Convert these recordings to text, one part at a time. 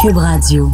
Cube Radio.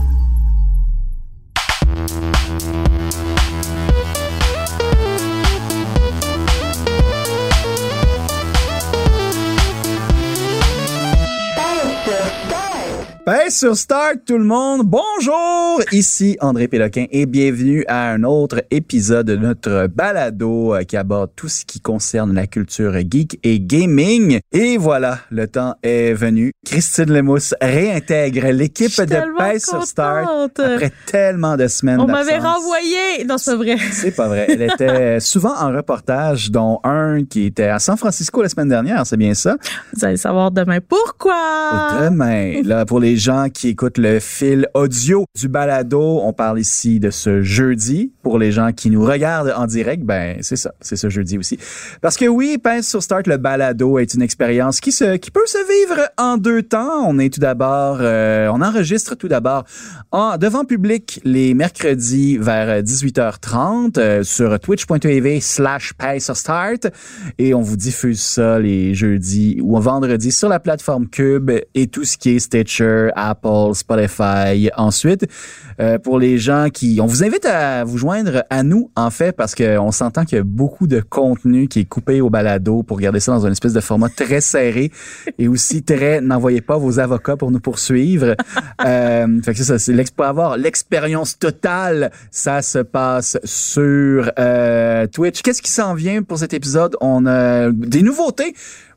Pèse sur Start tout le monde. Bonjour, ici André Péloquin et bienvenue à un autre épisode de notre balado euh, qui aborde tout ce qui concerne la culture geek et gaming. Et voilà, le temps est venu. Christine Lemousse réintègre l'équipe de Pèse sur Start après tellement de semaines On m'avait renvoyé. Non, c'est pas vrai. C'est pas vrai. Elle était souvent en reportage, dont un qui était à San Francisco la semaine dernière, c'est bien ça? Vous allez savoir demain pourquoi. Demain, là, pour les gens qui écoutent le fil audio du balado, on parle ici de ce jeudi. Pour les gens qui nous regardent en direct, ben, c'est ça, c'est ce jeudi aussi. Parce que oui, Pince sur Start, le balado est une expérience qui se, qui peut se vivre en deux temps. On est tout d'abord, euh, on enregistre tout d'abord devant public les mercredis vers 18h30 euh, sur twitch.tv slash Pince sur Start et on vous diffuse ça les jeudis ou vendredis sur la plateforme Cube et tout ce qui est Stitcher, Apple, Spotify. Ensuite, euh, pour les gens qui, on vous invite à vous joindre à nous en fait parce que on s'entend qu'il y a beaucoup de contenu qui est coupé au balado pour garder ça dans une espèce de format très serré et aussi très n'envoyez pas vos avocats pour nous poursuivre. euh, fait que c'est ça, c'est pour avoir l'expérience totale, ça se passe sur euh, Twitch. Qu'est-ce qui s'en vient pour cet épisode? On a des nouveautés.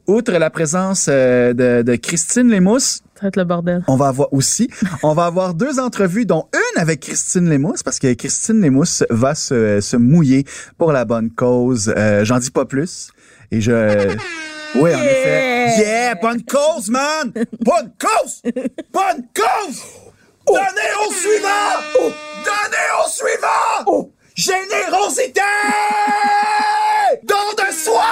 Outre la présence euh, de, de Christine Lemousse, Ça va être le bordel. on va avoir aussi, on va avoir deux entrevues, dont une avec Christine Lemousse, parce que Christine Lemousse va se, se mouiller pour la bonne cause. Euh, J'en dis pas plus. Et je... Oui, en effet. Yeah, bonne cause, man! Bonne cause! Bonne cause! Donnez au suivant! Donnez au suivant! Générosité! Don de soi!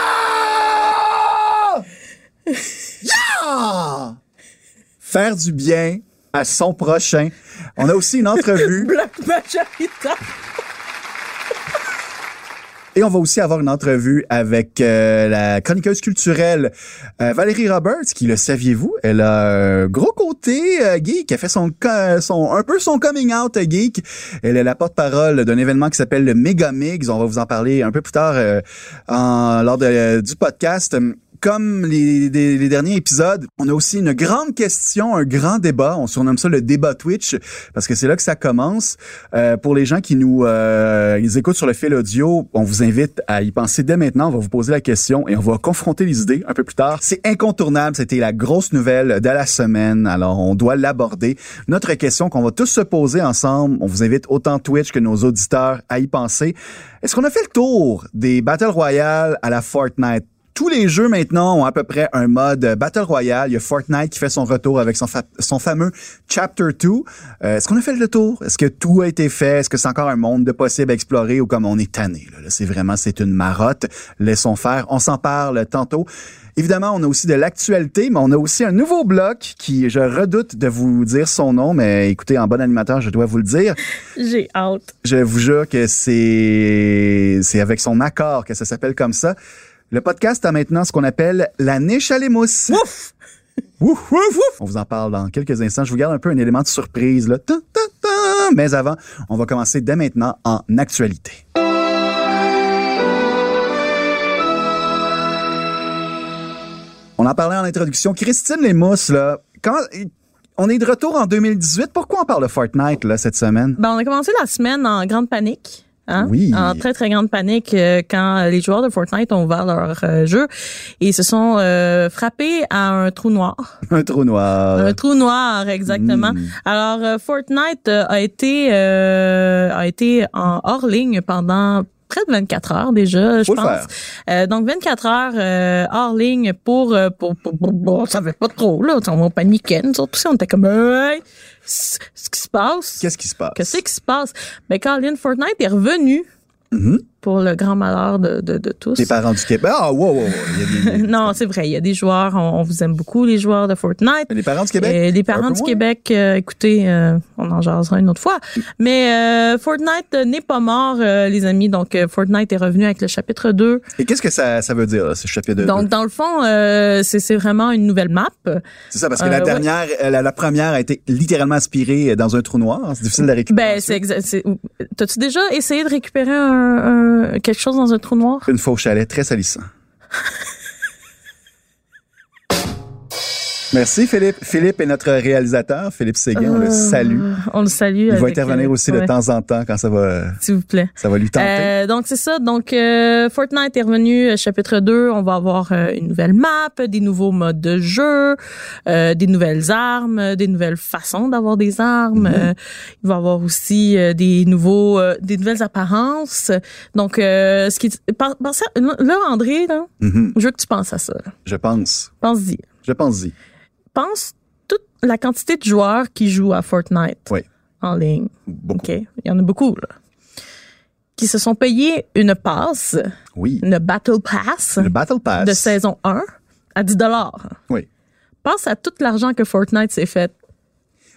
Yeah! Faire du bien à son prochain. On a aussi une entrevue Black Majorita. et on va aussi avoir une entrevue avec euh, la chroniqueuse culturelle euh, Valérie Roberts, qui le saviez-vous, elle a un gros côté euh, geek, elle fait son, son un peu son coming out euh, geek. Elle est la porte-parole d'un événement qui s'appelle le Megamix. On va vous en parler un peu plus tard euh, en, lors de- du podcast. Comme les, les- les derniers épisodes, on a aussi une grande question, un grand débat. On surnomme ça le débat Twitch parce que c'est là que ça commence. Euh, pour les gens qui nous euh, ils écoutent sur le fil audio, on vous invite à y penser dès maintenant. On va vous poser la question et on va confronter les idées un peu plus tard. C'est incontournable. C'était la grosse nouvelle de la semaine. Alors, on doit l'aborder. Notre question qu'on va tous se poser ensemble. On vous invite autant Twitch que nos auditeurs à y penser. Est-ce qu'on a fait le tour des Battle Royale à la Fortnite? Tous les jeux maintenant ont à peu près un mode Battle Royale. Il y a Fortnite qui fait son retour avec son, fa- son fameux Chapter 2. Euh, Est-ce qu'on a fait le tour? Est-ce que tout a été fait? Est-ce que c'est encore un monde de possible à explorer ou comme on est tanné? Là, Là, c'est vraiment, c'est une marotte. Laissons faire. On s'en parle tantôt. Évidemment, on a aussi de l'actualité, mais on a aussi un nouveau bloc qui, je redoute de vous dire son nom, mais écoutez, en bon animateur, je dois vous le dire. J'ai hâte. Je vous jure que c'est c'est avec son accord que ça s'appelle comme ça. Le podcast a maintenant ce qu'on appelle la niche à l'émousse. Ouf! Ouf, ouf, ouf. On vous en parle dans quelques instants. Je vous garde un peu un élément de surprise. Là. Mais avant, on va commencer dès maintenant en actualité. On en parlait en introduction. Christine Lemousses, là, quand on est de retour en 2018, pourquoi on parle de Fortnite là, cette semaine? Ben, on a commencé la semaine en grande panique. Hein? Oui. En très, très grande panique euh, quand les joueurs de Fortnite ont ouvert leur euh, jeu et se sont euh, frappés à un trou noir. Un trou noir. Un trou noir, exactement. Mm. Alors, Fortnite a été euh, a été en hors ligne pendant près de 24 heures déjà, je pense. Euh, donc 24 heures euh, hors ligne pour, euh, pour, pour, on savait pas trop là, on paniquait, nous autres aussi, on était comme ce qui se passe? Qu'est-ce qui se passe? Qu'est-ce qui se passe? Mais Colin Fortnite est revenu Mhm. Pour le grand malheur de, de, de tous. Les parents du Québec. Ah, wow, wow, wow. Il y a des- non, c'est vrai, il y a des joueurs, on, on vous aime beaucoup, les joueurs de Fortnite. les parents du Québec? Euh, les parents du moins. Québec, euh, écoutez, euh, on en jasera une autre fois. Mais euh, Fortnite n'est pas mort, euh, les amis. Donc, euh, Fortnite est revenu avec le chapitre 2. Et qu'est-ce que ça, ça veut dire, là, ce chapitre 2? Donc, dans le fond, euh, c'est vraiment une nouvelle map. C'est ça, parce que la dernière, la, la première a été littéralement aspirée dans un trou noir. C'est difficile de la récupérer. Ben, c'est exact. T'as-tu déjà essayé de récupérer un, un- quelque chose dans un trou noir? Une au chalet, très salissant. Merci Philippe. Philippe est notre réalisateur. Philippe Séguin, on le Euh, salue. On le salue. Il va intervenir euh, aussi ouais, de temps en temps quand ça va, S'il vous plaît. ça va lui tenter. Euh, donc c'est ça. Donc euh, Fortnite est revenu euh, chapitre 2, on va avoir euh, une nouvelle map, des nouveaux modes de jeu, euh, des nouvelles armes, des nouvelles façons d'avoir des armes. Euh, il va y avoir aussi euh, des nouveaux euh, des nouvelles apparences. Donc euh, ce qui là André là, Mhm. je veux que tu penses à ça. là. Je pense. Pense-y. Je pense-y. Pense toute la quantité de joueurs qui jouent à Fortnite Oui. en ligne. Beaucoup. OK, il y en a beaucoup là. Qui se sont payés une passe Oui. une Battle Pass Le Battle Pass. de saison 1 à 10 dollars. Oui. Pense à tout l'argent que Fortnite s'est fait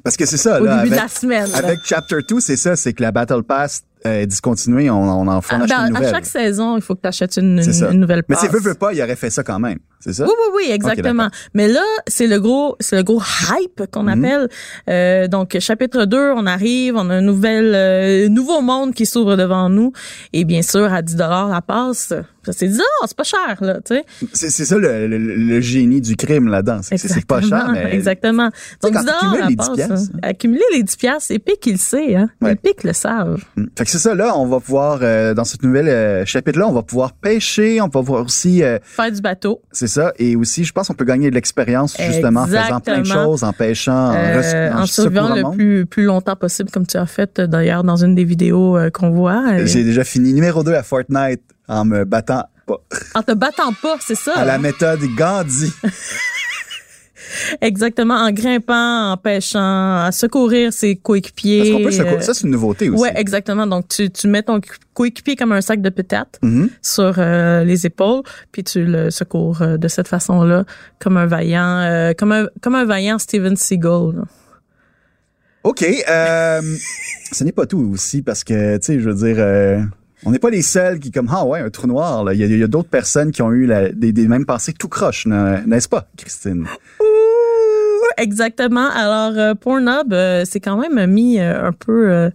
Parce que c'est ça, au là. début avec, de la semaine. là. avec Chapter 2, c'est ça, c'est que la Battle Pass euh, est discontinuée. On, on en fait Ah, ben, une à nouvelle. chaque saison, il faut que tu achètes une, nouvelle Mais passe. c'est veut, veut pas, il aurait fait ça quand même. C'est ça? Oui, oui, oui, exactement. Mais là, c'est le gros, c'est le gros hype qu'on Mhm. appelle. Euh, donc, chapitre 2, on arrive, on a un nouvel, euh, nouveau monde qui s'ouvre devant nous. Et bien sûr, à 10 dollars la passe, c'est 10 dollars, c'est pas cher, là, tu sais. C'est c'est ça le, le- le génie du crime là-dedans. C'est pas cher, Exactement, mais. Exactement. Donc, quand 10 dollars t'accumules la les 10 passe. piastres, hein. Accumuler les 10 piastres, Epic, il le sait, hein. Ouais. Epic le savent. Mm. Fait que c'est ça, là, on va pouvoir, euh, dans cette nouvelle euh, chapitre-là, on va pouvoir pêcher, on va pouvoir aussi, euh, Faire du bateau. c'est ça, et aussi, je pense qu'on peut gagner de l'expérience, justement, en faisant plein de choses, en pêchant, en, res- en survivant le monde. plus, plus longtemps possible, comme tu as fait d'ailleurs dans une des vidéos qu'on voit. J'ai déjà fini numéro 2 à Fortnite en me battant pas. En te battant pas, c'est ça. À la méthode Gandhi. Exactement, en grimpant, en pêchant, à secourir ses coéquipiers. Parce qu'on peut se euh, Ça, c'est une nouveauté aussi. Ouais, exactement. Donc, tu, tu mets ton coéquipier comme un sac de patates Mhm. sur euh, les épaules, puis tu le secours euh, de cette façon-là, comme un vaillant, euh, comme un comme un vaillant Steven Seagal. là. OK. Ce n'est pas tout aussi parce que, tu sais, je veux dire, on n'est pas les seuls qui, comme, ah ouais, un trou noir. là. Il y a, d'autres personnes qui ont eu la- des, mêmes pensées tout croche, n'est-ce pas, Christine? Exactement. Alors, euh, Pornhub, euh, c'est quand même mis euh, un peu, euh,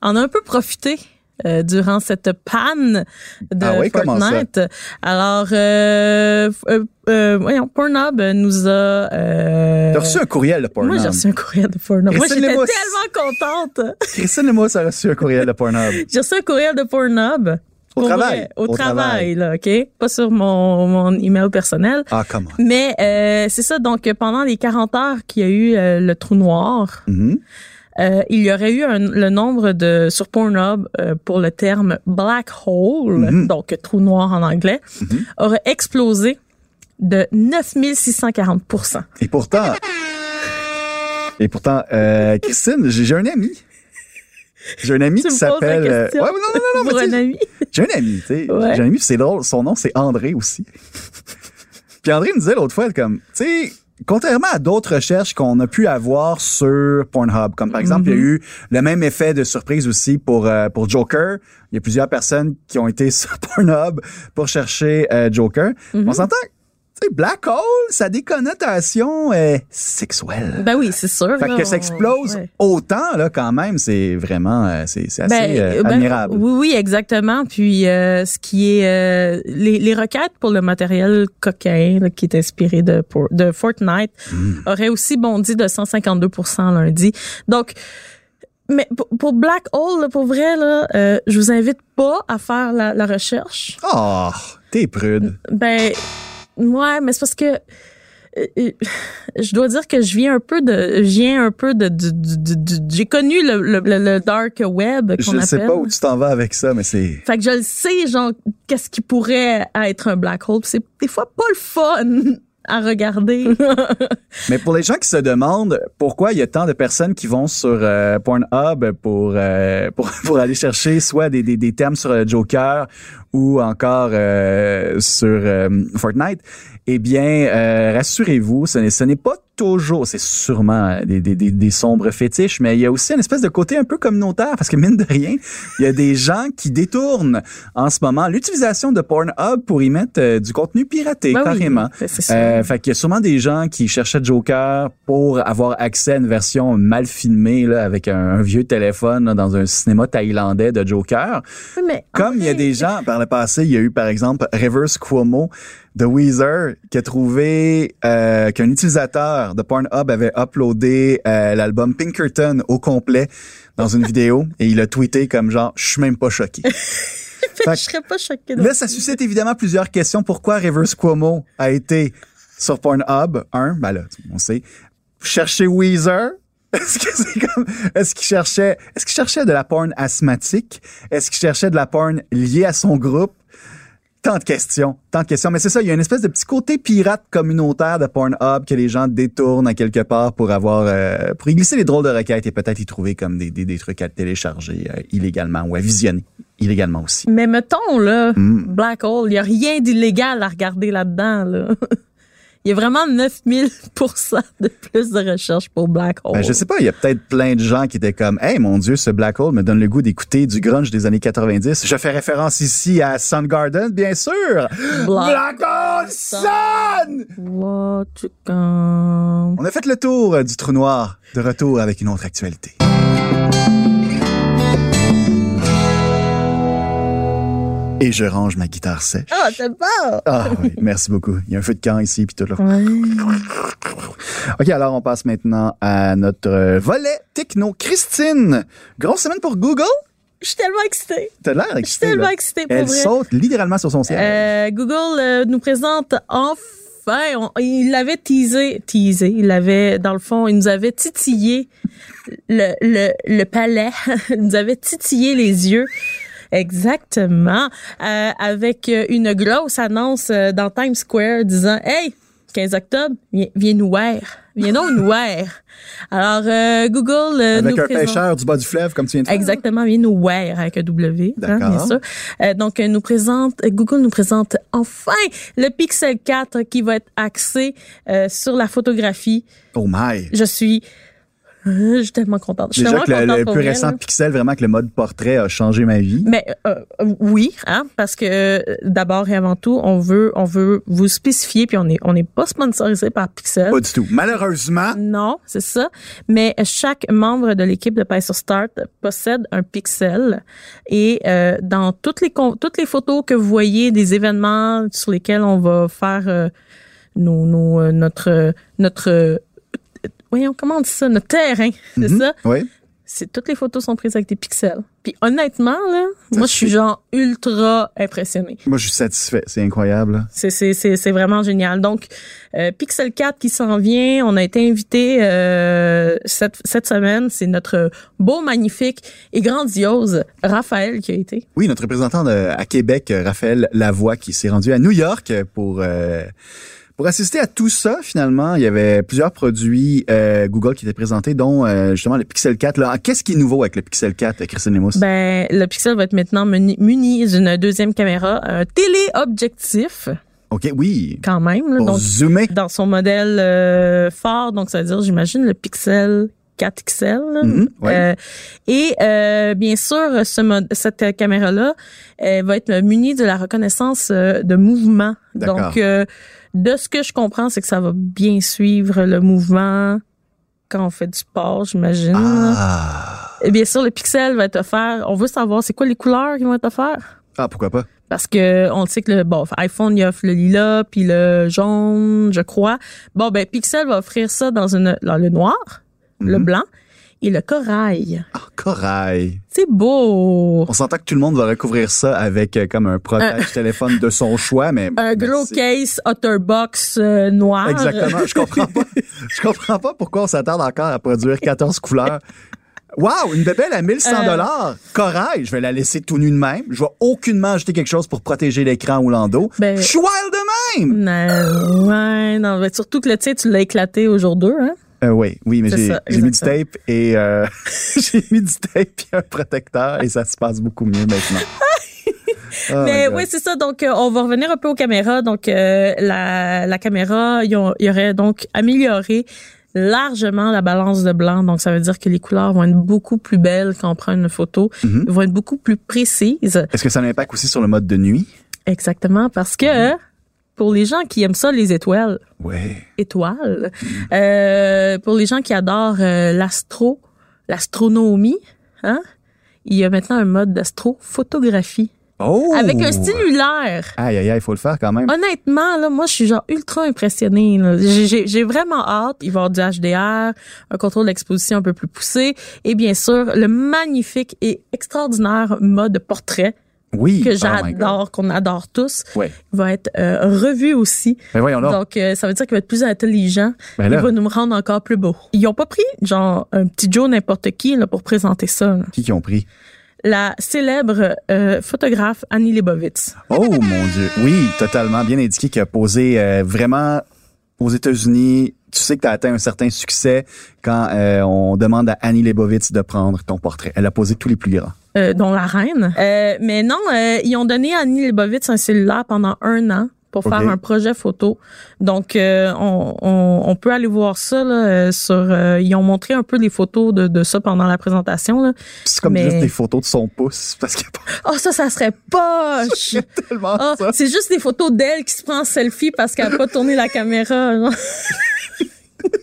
en a un peu profité. Euh, durant cette panne de Ah oui, comment ça? Fortnite. Alors, euh, euh, euh, voyons, Pornhub nous a... Euh, T'as reçu un courriel de Pornhub. moi, j'ai reçu un courriel de Pornhub. Moi, Christine j'étais Lemous. tellement contente. Christine et moi, ça a reçu un courriel de Pornhub. J'ai reçu un courriel de Pornhub. Au travail. vrai, au, Au travail, là, OK? Pas sur mon, mon email personnel. Ah, comment? Mais euh, c'est ça, donc pendant les 40 heures qu'il y a eu le trou noir, Mhm. Euh, il y aurait eu un- le nombre de sur Pornhub euh, pour le terme black hole, Mhm. donc trou noir en anglais, aurait explosé de 9640 Et pourtant, et pourtant, euh, Christine, j'ai un ami. J'ai un ami Tu qui s'appelle. euh, ouais, non, non, non, non, pour un ami. J'ai un ami, tu sais. Ouais. J'ai un ami, c'est drôle. Son nom, c'est André aussi. puis André me disait l'autre fois, comme, tu sais, contrairement à d'autres recherches qu'on a pu avoir sur Pornhub, comme par exemple, il y a eu le même effet de surprise aussi pour, euh, pour Joker. Il y a plusieurs personnes qui ont été sur Pornhub pour chercher euh, Joker. On s'entend, tu sais, Black Hole, ça a des connotations euh, sexuelles. Ben oui, c'est sûr. Fait là, que ça explose ouais. autant, là, quand même, c'est vraiment, euh, c'est assez Ben, euh, ben, admirable. oui, oui, exactement. Puis ce qui est les, les requêtes pour le matériel là, qui est inspiré de pour- de Fortnite Hmm. auraient aussi bondi de 152% lundi. Donc mais pour, pour Black Hole, là, pour vrai, là, euh, je vous invite pas à faire la, la recherche. Oh, t'es prude. Ben, ouais, mais c'est parce que euh, euh, je dois dire que je viens un peu de, je viens un peu de, du- du- du- du- j'ai connu le, le, le- dark web Je appelle. sais pas où tu t'en vas avec ça, mais c'est... Fait que je le sais, genre, qu'est-ce qui pourrait être un black hole. C'est des fois pas le fun à regarder. Mais pour les gens qui se demandent pourquoi il y a tant de personnes qui vont sur euh, Pornhub pour, euh, pour pour aller chercher soit des, des, des termes sur le Joker ou encore euh, sur euh, Fortnite, eh bien, euh, rassurez-vous, ce n'est ce n'est pas toujours, c'est sûrement des, des, des, des sombres fétiches, mais il y a aussi une espèce de côté un peu communautaire parce que mine de rien, il y a des gens qui détournent en ce moment l'utilisation de Pornhub pour y mettre euh, du contenu piraté Ben carrément. ça. Euh, fait qu'il y a sûrement des gens qui cherchaient Joker pour avoir accès à une version mal filmée là, avec un, un vieux téléphone là, dans un cinéma thaïlandais de Joker. Oui, mais Comme il y a des gens par le passé, il y a eu par exemple Reverse Cuomo de Weezer qui a trouvé euh, qu'un utilisateur de Pornhub avait uploadé euh, l'album Pinkerton au complet dans une vidéo et il a tweeté comme genre je suis même pas choqué. Je serais pas choquée. Là, ça suscite évidemment plusieurs questions. Pourquoi Reverse Cuomo a été sur Pornhub? Un, ben là, on sait. Chercher Weezer. Est-ce que c'est comme, est-ce qu'il cherchait, est-ce qu'il cherchait de la porn asthmatique? Est-ce qu'il cherchait de la porn liée à son groupe? Tant de questions, tant de questions. Mais c'est ça, il y a une espèce de petit côté pirate communautaire de Pornhub que les gens détournent à quelque part pour avoir, euh, pour y glisser les drôles de requêtes et peut-être y trouver comme des, des, des trucs à télécharger euh, illégalement ou à visionner illégalement aussi. Mais mettons, là, Mm. Black Hole, il y a rien d'illégal à regarder là-dedans, là. Il y a vraiment 9000 de plus de recherche pour Black Hole. Ben, je sais pas, il y a peut-être plein de gens qui étaient comme, hey, mon Dieu, ce Black Hole me donne le goût d'écouter du grunge des années 90. Je fais référence ici à Soundgarden, bien sûr. Black Hole Sun! What you come. On a fait le tour du trou noir. De retour avec une autre actualité. Et je range ma guitare sèche. Ah, c'est pas. Ah oui, merci beaucoup. Il y a un feu de camp ici puis tout là. OK, alors on passe maintenant à notre volet techno. Christine, grosse semaine pour Google. Je suis tellement excitée. T'as l'air Je suis excitée. tellement là. excitée pour Elle vrai. saute littéralement sur son siège. Euh, Google euh, nous présente enfin, on- il l'avait teasé, teasé, il l'avait, dans le fond, il nous avait titillé le, le, le palais, il nous avait titillé les yeux. Exactement. Euh, avec euh, une grosse annonce euh, dans Times Square disant Hey, 15 octobre, viens, viens nous voir. Viens donc nous voir. Alors, euh, Google euh, Avec nous un présente... pêcheur du bas du fleuve, comme tu viens de. Exactement, bien nous wear avec un W, hein, D'accord. bien sûr. Euh, donc, euh, nous présente, Google nous présente enfin le Pixel 4 qui va être axé euh, sur la photographie. Oh my. Je suis, je suis tellement contente. Je suis Déjà que le, plus récent. Pixel, vraiment que le mode portrait a changé ma vie. Mais euh, euh, oui, hein, parce que euh, d'abord et avant tout, on veut, on veut vous spécifier, puis on est, on n'est pas sponsorisé par Pixel. Pas du tout. Malheureusement, Non, c'est ça. Mais chaque membre de l'équipe de Pie sur Start possède un pixel et euh, dans toutes les toutes les photos que vous voyez des événements sur lesquels on va faire euh, nos, nos, euh, notre notre voyons comment on dit ça? Notre terrain, c'est Mhm. ça? oui. C'est toutes les photos sont prises avec des pixels. Puis honnêtement là, moi je suis genre ultra impressionnée. Moi, je suis satisfait. C'est incroyable. C'est vraiment génial. Donc euh, Pixel 4 qui s'en vient, on a été invité euh, cette cette semaine, c'est notre beau magnifique et grandiose Raphaël qui a été. Oui, notre représentant de- à Québec, Raphaël Lavoie, qui s'est rendu à New York pour euh, pour assister à tout ça. Finalement, il y avait plusieurs produits euh, Google qui étaient présentés, dont euh, justement le Pixel 4. Là, qu'est-ce qui est nouveau avec le Pixel 4, Christine Lemousse? Ben le Pixel va être maintenant muni, muni d'une deuxième caméra, un téléobjectif ok, oui. quand même là, Pour donc zoomer. dans son modèle euh, fort, donc ça veut dire j'imagine le Pixel 4XL. là. Mhm, ouais. Euh, et euh, bien sûr, ce mod- cette caméra-là va être munie de la reconnaissance euh, de mouvement. Donc, euh, de ce que je comprends, c'est que ça va bien suivre le mouvement quand on fait du sport, j'imagine. Ah. Et bien sûr, le pixel va être offert. On veut savoir c'est quoi les couleurs qui vont être offertes? ah, pourquoi pas? Parce que on sait que le bon iPhone il offre le lilas puis le jaune, je crois. Bon ben Pixel va offrir ça dans une dans le noir, le Mhm. blanc et le corail. Ah, corail. C'est beau. On s'entend que tout le monde va recouvrir ça avec euh, comme un protège téléphone de son choix, mais Un gros case Otterbox euh, noir. Exactement. Je comprends pas. Je comprends pas pourquoi on s'attarde encore à produire 14 couleurs. Wow, une bébelle à 1100 Euh. dollars. Corail, je vais la laisser tout nu de même. Je vais aucunement ajouter quelque chose pour protéger l'écran ou l'endos. Ben- Je suis wild de même. Non, ouais, non, mais surtout que le tien, tu l'as éclaté au jour 2, hein? Euh, oui, oui, mais j'ai mis du tape et euh, j'ai mis du tape et un protecteur et ça se passe beaucoup mieux maintenant. Oh Mais oui, c'est ça. Donc, euh, on va revenir un peu aux caméras. Donc, euh, la, la caméra, il y, aurait donc amélioré largement la balance de blanc. Donc, ça veut dire que les couleurs vont être beaucoup plus belles quand on prend une photo. Mhm. vont être beaucoup plus précises. Est-ce que ça a un impact aussi sur le mode de nuit? Exactement. Parce que pour les gens qui aiment ça, les étoiles, Ouais. étoiles, euh, pour les gens qui adorent euh, l'astro, l'astronomie, hein, il y a maintenant un mode d'astrophotographie Oh! avec un cellulaire. Aïe, aïe, aïe, il faut le faire quand même. Honnêtement, là, moi, je suis genre ultra impressionnée. j'ai vraiment hâte. Il va y avoir du HDR, un contrôle d'exposition un peu plus poussé, et bien sûr, le magnifique et extraordinaire mode portrait Oui. que Oh j'adore, qu'on adore tous, va être euh, revu aussi. Ben. Donc, euh, ça veut dire qu'il va être plus intelligent. Ben Il va nous rendre encore plus beau. Ils ont pas pris, genre, un petit Joe n'importe qui là, pour présenter ça. là. Qui qui ont pris? La célèbre euh, photographe Annie Leibovitz. Oh mon Dieu. Oui, totalement. Bien indiqué qui a posé vraiment aux États-Unis. Tu sais que tu as atteint un certain succès quand on demande à Annie Leibovitz de prendre ton portrait. Elle a posé tous les plus grands. Euh, dont la reine. Euh, mais non, euh, ils ont donné à Annie Leibovitz un cellulaire pendant un an pour faire un projet photo. Donc, euh, on, on, on peut aller voir ça là, euh, sur. euh, ils ont montré un peu les photos de, de ça pendant la présentation. Là. C'est comme Mais- juste des photos de son pouce parce pas Oh, ça, ça serait poche. tellement ça. c'est juste des photos d'elle qui se prend en selfie parce qu'elle a pas tourné la caméra.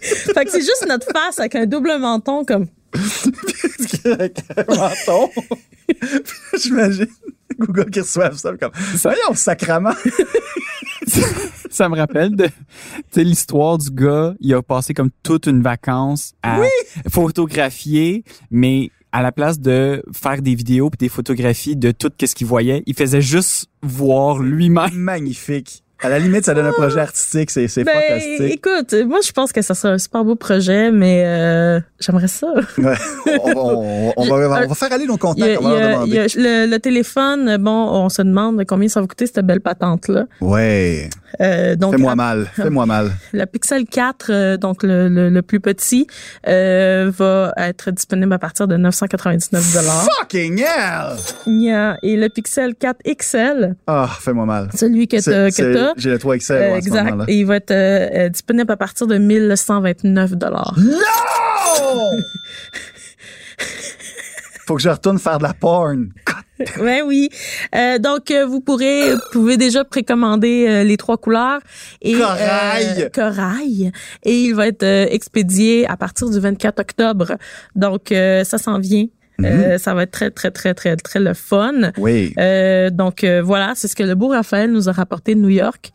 fait que c'est juste notre face avec un double menton comme. Avec un menton. Puis J'imagine Google qui reçoivent ça comme Voyons, sacrament. Ça me rappelle de l'histoire du gars, il a passé comme toute une vacance à photographier, mais à la place de faire des vidéos puis des photographies de tout ce qu'il voyait, il faisait juste voir lui-même. Magnifique. À la limite, ça donne un projet artistique, c'est c'est Ben, fantastique. écoute, moi, je pense que ça serait un super beau projet, mais euh, j'aimerais ça. Ouais. On, on- on va, on va faire aller nos contacts, a- on va leur demander. a le, le téléphone, bon, on se demande combien ça va coûter cette belle patente-là. Ouais. Euh, donc, Fais-moi mal. Fais-moi mal. La Pixel 4, euh, donc le, le, le plus petit, euh, va être disponible à partir de 999 dollars. Fucking hell! Et le Pixel 4 XL, Ah, fais-moi mal. celui que t'as, J'ai le 3 XL euh, ce exact, et il va être euh, euh, disponible à partir de 1129 dollars. Non! Faut que je retourne faire de la porn. Ouais, oui. Euh, donc, euh, vous pourrez, vous pouvez déjà précommander euh, les trois couleurs. Et, Corail! euh, corail. Et il va être euh, expédié à partir du 24 octobre. Donc, euh, ça s'en vient. Euh, ça va être très, très, très, très, très le fun. Oui. Euh, donc, euh, voilà, c'est ce que le beau Raphaël nous a rapporté de New York.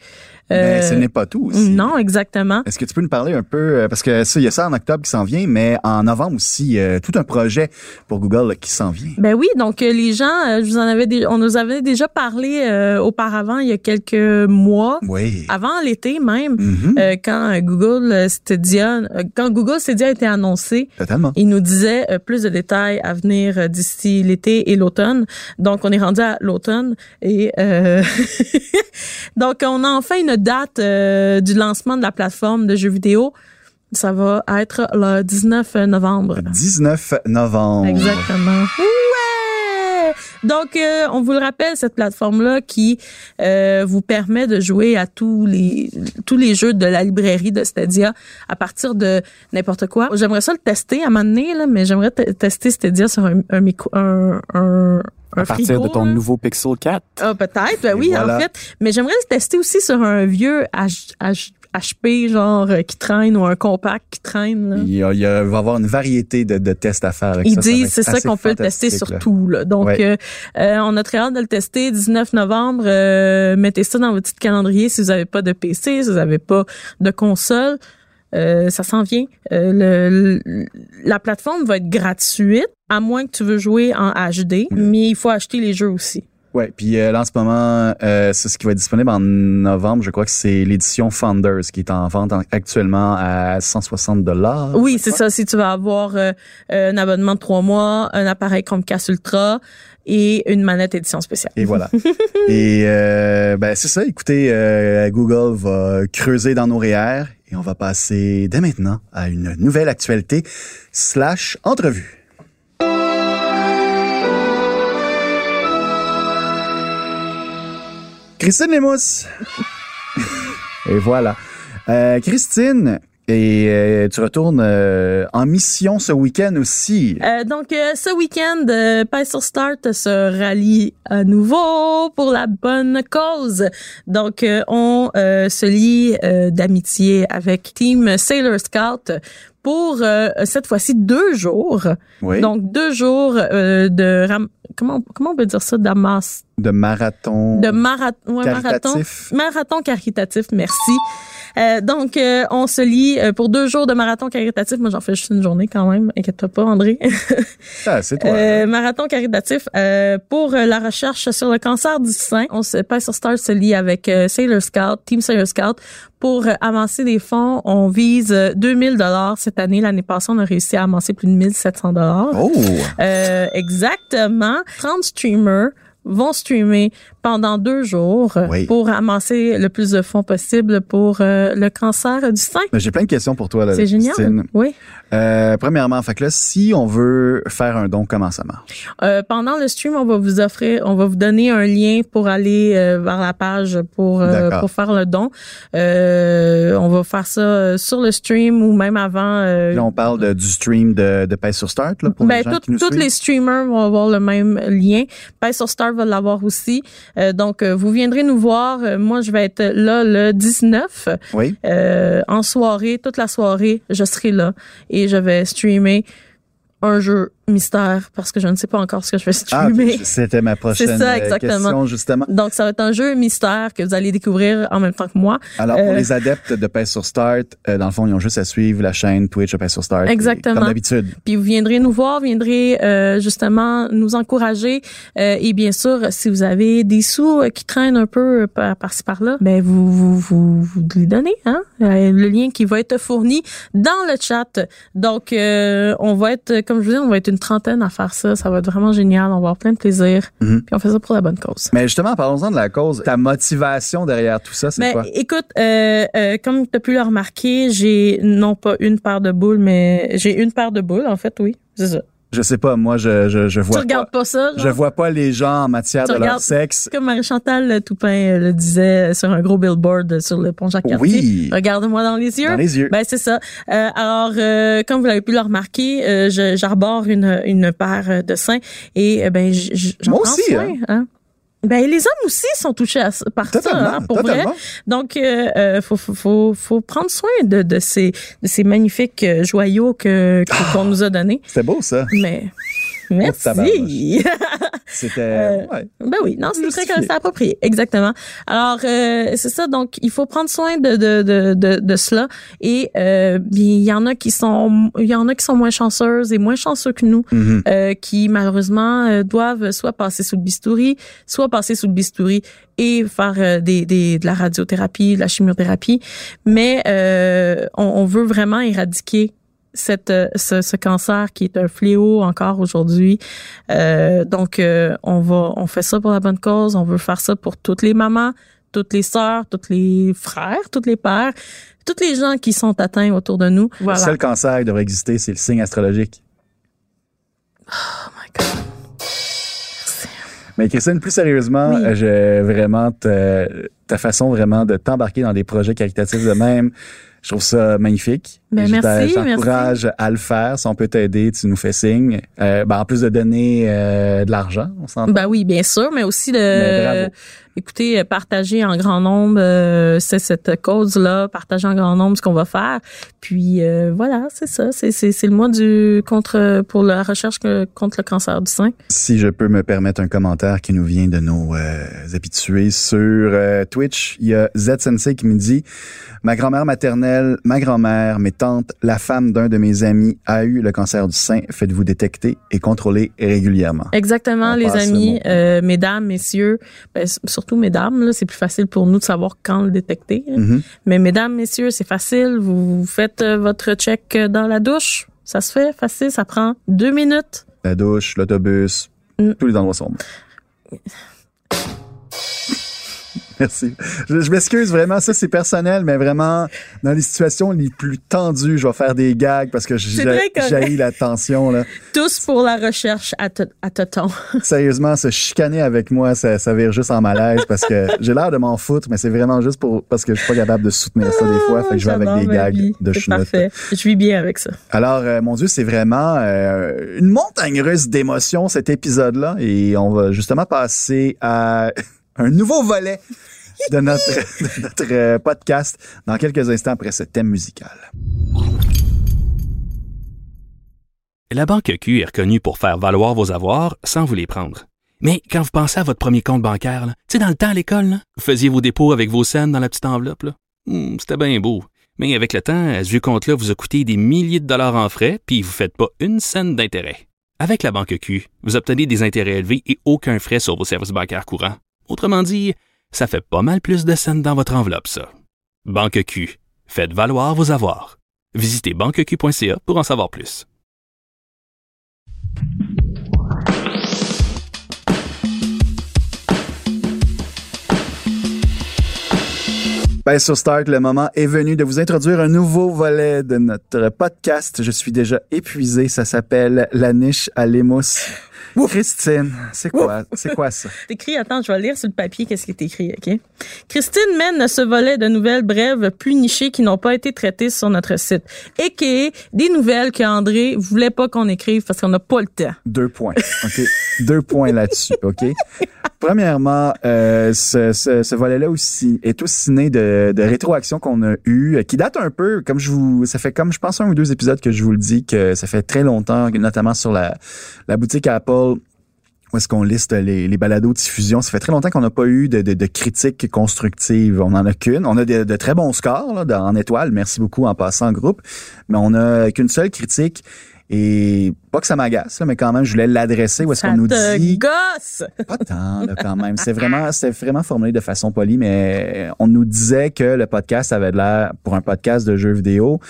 Mais Euh, ce n'est pas tout aussi. Non, exactement. Est-ce que tu peux nous parler un peu, euh, parce que ça, il y a ça en octobre qui s'en vient, mais en novembre aussi, tout un projet pour Google là, qui s'en vient. Ben oui, donc euh, les gens, je vous en avais, on nous avait déjà parlé auparavant, il y a quelques mois, Oui. avant l'été même, Mhm. euh, quand Google Stadia, quand Google Stadia a été annoncé, Totalement. il nous disait plus de détails à venir d'ici l'été et l'automne. Donc on est rendu à l'automne et euh, donc on a enfin une date euh, du lancement de la plateforme de jeux vidéo. Ça va être le 19 novembre. 19 novembre. Exactement. Ouais! Donc, euh, on vous le rappelle, cette plateforme-là qui euh, vous permet de jouer à tous les tous les jeux de la librairie de Stadia à partir de n'importe quoi. J'aimerais ça le tester à un moment donné, là, mais j'aimerais te- tester Stadia sur un, un micro, un À partir frigo, de ton là? nouveau Pixel 4. Ah, peut-être, ben oui, voilà. en fait. Mais j'aimerais le tester aussi sur un vieux H, H- HP, genre, euh, qui traîne ou un compact qui traîne. Là. Il, y a- il va y avoir une variété de, de tests à faire. avec Ils ça. Disent, c'est ça qu'on peut le tester sur là. tout. Là. Donc, Ouais. euh, euh, on a très hâte de le tester. 19 novembre, euh, mettez ça dans votre petit calendrier si vous n'avez pas de PC, si vous n'avez pas de console. Euh, ça s'en vient. Euh, le- le- la plateforme va être gratuite, à moins que tu veux jouer en HD, mais il faut acheter les jeux aussi. Ouais, puis euh, là en ce moment, euh, c'est ce qui va être disponible en novembre. Je crois que c'est l'édition Founders qui est en vente en- actuellement à 160 dollars. Oui, c'est ça. Si tu vas avoir euh, un abonnement de trois mois, un appareil Chromecast Ultra et une manette édition spéciale. Et voilà. et euh, ben c'est ça. Écoutez, euh, Google va creuser dans nos REER et on va passer dès maintenant à une nouvelle actualité slash entrevue. Christine Lemousse. et voilà. Euh, Christine, et euh, tu retournes euh, en mission ce week-end aussi. Euh, donc, euh, ce week-end, euh, sur Start se rallie à nouveau pour la bonne cause. Donc, euh, on euh, se lie euh, d'amitié avec Team Sailor Scout pour euh, cette fois-ci deux jours. Oui. Donc, deux jours euh, de... ram- Comment, comment on peut dire ça? D'amas... de marathon. De marathon... Ouais, marathon. caritatif. Marathon caritatif, merci. Euh, donc, euh, on se lie euh, pour deux jours de marathon caritatif. Moi, j'en fais juste une journée quand même. Inquiète-toi pas, André. Ah, c'est toi. Euh, marathon caritatif euh, pour la recherche sur le cancer du sein. On se passe sur Star se lie avec Sailor Scout, Team Sailor Scout pour amasser des fonds. On vise euh, 2000 dollars cette année. L'année passée, on a réussi à amasser plus de 1700 dollars. Oh! Euh, exactement. 30 streamers vont streamer pendant deux jours euh, Oui. pour amasser le plus de fonds possible pour euh, le cancer du sein. Mais j'ai plein de questions pour toi. là, C'est génial. Oui. Euh, premièrement, fait que là, si on veut faire un don, comment ça marche? Euh, pendant le stream, on va vous offrir, on va vous donner un lien pour aller euh, vers la page pour pour faire le don. Euh, on va faire ça sur le stream ou même avant. Là, on parle de- du stream de, de sur Start, là, pour ben, les gens tout- qui nous suivent. les streamers vont avoir le même lien. Pay sur Star va l'avoir aussi. Euh, donc, euh, vous viendrez nous voir. Euh, moi, je vais être là le 19 Oui. euh, en soirée, toute la soirée. Je serai là et je vais streamer un jeu mystère parce que je ne sais pas encore ce que je vais Ah, streamer. ok, c'était ma prochaine C'est ça, euh, exactement. question, justement. Donc, ça va être un jeu mystère que vous allez découvrir en même temps que moi. Alors, pour Euh, les adeptes de Pèse sur Start, euh, dans le fond, ils ont juste à suivre la chaîne Twitch de Pèse sur Start. Exactement. Comme d'habitude. Puis vous viendrez nous voir, viendrez euh, justement nous encourager. Euh, et bien sûr, si vous avez des sous qui traînent un peu par, par-ci par-là, ben vous vous vous, vous les donnez, hein. Le lien qui va être fourni dans le chat. Donc euh, on va être, comme je vous dis, on va être une trentaine à faire ça. Ça va être vraiment génial. On va avoir plein de plaisir. Mhm. Puis on fait ça pour la bonne cause. Mais justement, parlons-en de la cause. Ta motivation derrière tout ça, c'est quoi? écoute, euh, euh, comme tu as pu le remarquer, j'ai non pas une paire de boules, mais j'ai une paire de boules, en fait, oui. C'est ça. Je sais pas, moi, je, je, je Tu vois regardes pas. pas ça? genre? Je vois pas les gens en matière Tu de leur sexe. Comme Marie-Chantal Toupin euh, le disait sur un gros billboard sur le pont Jacques-Cartier. Oui. Regarde-moi dans les yeux. Dans les yeux. Ben c'est ça. Euh, alors, euh, comme vous l'avez pu le remarquer, euh, je- j'arbore une, une paire de seins et euh, ben j'en Moi prends aussi, soin. Hein? Ben les hommes aussi sont touchés à, par Totalement, ça, hein, pour totalement. vrai. Donc, euh, euh, faut, faut, faut, faut prendre soin de, de ces, de ces magnifiques euh, joyaux que que- qu'on nous a donnés. C'était beau, ça. Mais merci. C'était. Euh, ouais. Ben oui, non, c'est très c'est approprié, exactement. Alors euh, c'est ça, donc il faut prendre soin de de de de, de cela et euh, il y en a qui sont il y en a qui sont moins chanceuses et moins chanceux que nous, euh, qui malheureusement euh, doivent soit passer sous le bistouri, soit passer sous le bistouri et faire euh, des, des de la radiothérapie, de la chimiothérapie, mais euh, on, on veut vraiment éradiquer cette, euh, ce, ce cancer qui est un fléau encore aujourd'hui. Euh, donc, euh, on va, on fait ça pour la bonne cause. On veut faire ça pour toutes les mamans, toutes les sœurs, tous les frères, tous les pères, tous les gens qui sont atteints autour de nous. Le Voilà. seul cancer qui devrait exister, c'est le signe astrologique. Oh my God. Mais Christine, plus sérieusement, Oui. je vraiment te- ta façon vraiment de t'embarquer dans des projets caritatifs de même, je trouve ça magnifique. Ben, t'a- merci, je t'encourage à le faire. Si on peut t'aider, tu nous fais signe. Euh, ben, en plus de donner euh, de l'argent, on s'entend. Ben oui, bien sûr, mais aussi Mais le bravo. écoutez, euh, partager en grand nombre euh, c'est cette cause-là, partager en grand nombre ce qu'on va faire. Puis euh, voilà, c'est ça. C'est, c'est, c'est le mois du contre pour la recherche que- contre le cancer du sein. Si je peux me permettre un commentaire qui nous vient de nos euh, habitués sur euh, Twitch, il y a Z Sensei qui me dit Ma grand-mère maternelle, ma grand-mère, mes tantes, la femme d'un de mes amis a eu le cancer du sein. Faites-vous détecter et contrôler régulièrement. Exactement, On les amis, euh, mesdames, messieurs, ben, surtout mesdames, c'est plus facile pour nous de savoir quand le détecter. Mhm. Mais mesdames, messieurs, c'est facile. Vous faites euh, votre check dans la douche. Ça se fait facile, ça prend deux minutes. La douche, l'autobus, Mm. tous les endroits sont bons. Merci. Je, je m'excuse vraiment, ça c'est personnel, mais vraiment, dans les situations les plus tendues, je vais faire des gags parce que j'ai la tension. Là. Tous pour la recherche à, à Toton. Sérieusement, se chicaner avec moi, ça, ça vire juste en malaise parce que j'ai l'air de m'en foutre, mais c'est vraiment juste pour parce que je suis pas capable de soutenir ça des fois, fait que je vais avec des gags vie. de chenoute. parfait. Je vis bien avec ça. Alors, euh, mon Dieu, c'est vraiment euh, une montagne russe d'émotions cet épisode-là, et on va justement passer à un nouveau volet de notre, euh, podcast dans quelques instants après ce thème musical. La Banque Q est reconnue pour faire valoir vos avoirs sans vous les prendre. Mais quand vous pensez à votre premier compte bancaire, tu sais, dans le temps à l'école, vous faisiez vos dépôts avec vos scènes dans la petite enveloppe. Hmm, C'était bien beau. Mais avec le temps, à ce compte-là vous a coûté des milliers de dollars en frais, puis vous ne faites pas une scène d'intérêt. Avec la Banque Q, vous obtenez des intérêts élevés et aucun frais sur vos services bancaires courants. Autrement dit, ça fait pas mal plus de scènes dans votre enveloppe, ça. Banque Q. Faites valoir vos avoirs. Visitez banqueq.ca pour en savoir plus. Ben, sur Start, le moment est venu de vous introduire un nouveau volet de notre podcast. Je suis déjà épuisé. Ça s'appelle La niche à l'émousse. Christine, c'est quoi, c'est quoi ça? C'est écrit, attends, je vais lire sur le papier qu'est-ce qui est écrit, OK? Christine mène ce volet de nouvelles brèves plus nichées qui n'ont pas été traitées sur notre site. Et qui des nouvelles qu'André voulait pas qu'on écrive parce qu'on n'a pas le temps. Deux points. OK? Deux points là-dessus. OK? Premièrement, euh, ce, ce, ce volet-là aussi est aussi né de, de rétroactions qu'on a eues, euh, qui date un peu, comme je vous, ça fait comme je pense un ou deux épisodes que je vous le dis que ça fait très longtemps, notamment sur la, la boutique Apple. Où est-ce qu'on liste les, les balados diffusion? Ça fait très longtemps qu'on n'a pas eu de, de, de critiques constructives. On en a qu'une. On a de, de très bons scores là, dans- en étoiles. Merci beaucoup en passant en groupe. Mais on a qu'une seule critique. Et pas que ça m'agace, mais quand même, je voulais l'adresser. Où est-ce qu'on nous dit... gosse! Pas tant, là, quand même. C'est vraiment, c'est vraiment formulé de façon polie, mais on nous disait que le podcast avait de l'air, pour un podcast de jeux vidéo,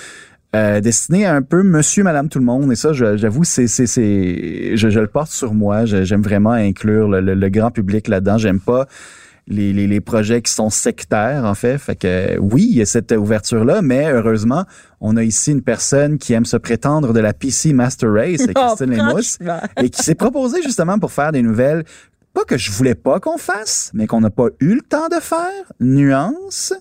euh, destiné à un peu monsieur, madame, tout le monde. Et ça, j'avoue, c'est, c'est, c'est, je, je le porte sur moi. J'aime vraiment inclure le, le- le grand public là-dedans. J'aime pas les, les, les projets qui sont sectaires, en fait. Fait que oui, il y a cette ouverture-là, mais heureusement, on a ici une personne qui aime se prétendre de la PC Master Race, Oh, Christine Lémousse et qui s'est proposé justement pour faire des nouvelles, pas que je voulais pas qu'on fasse, mais qu'on n'a pas eu le temps de faire. Nuance.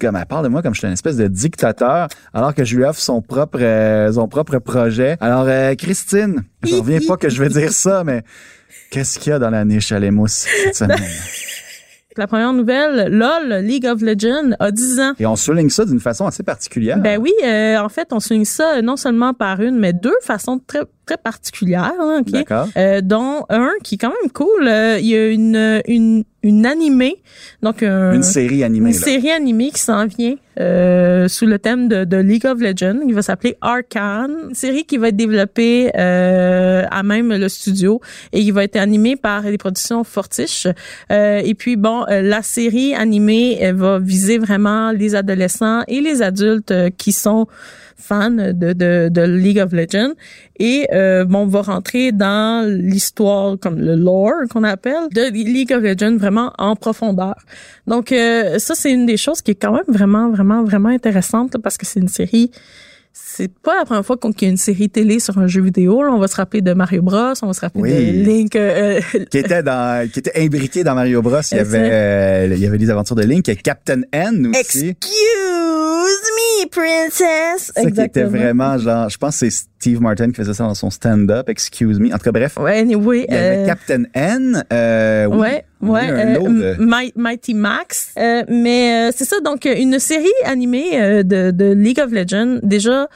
Comme elle parle de moi comme je suis une espèce de dictateur, alors que je lui offre son propre euh, son propre projet. Alors euh, Christine, je reviens pas que je vais dire ça, mais qu'est-ce qu'il y a dans la niche à l'émousse cette semaine? La première nouvelle, LOL, League of Legends, a 10 ans. Et on souligne ça d'une façon assez particulière. Ben oui, euh, en fait, on souligne ça non seulement par une, mais deux façons très très particulières. hein, ok? D'accord. Euh, dont un qui est quand même cool. euh, il y a une une une animée, donc un- Une série animée. une là. série animée qui s'en vient euh, sous le thème de, de League of Legends. Il va s'appeler Arcane. Une série qui va être développée euh, à même le studio et qui va être animée par les productions Fortiche. Euh, et puis bon, euh, la série animée elle va viser vraiment les adolescents et les adultes qui sont fans de, de, League of Legends. Et euh, bon, on va rentrer dans l'histoire, comme le lore qu'on appelle, de League of Legends vraiment en profondeur. Donc euh, ça, c'est une des choses qui est quand même vraiment, vraiment, vraiment intéressante parce que c'est une série c'est pas la première fois qu'on qu'il y a une série télé sur un jeu vidéo. là. On va se rappeler de Mario Bros, on va se rappeler Oui. de Link. euh, euh, qui était dans, qui était imbriqué dans Mario Bros. Il y avait, euh, il y avait les aventures de Link, et Captain N aussi. Excuse me, princess. Ça qui était vraiment genre, je pense que c'est Steve Martin qui faisait ça dans son stand-up, excuse me. En tout cas, bref. Ouais, anyway. Il y avait euh, Captain N, euh, oui. Ouais, ouais, euh, de- Mi- Mighty Max. Euh, mais euh, c'est ça, donc euh, une série animée euh, de, de League of Legends. Déjà,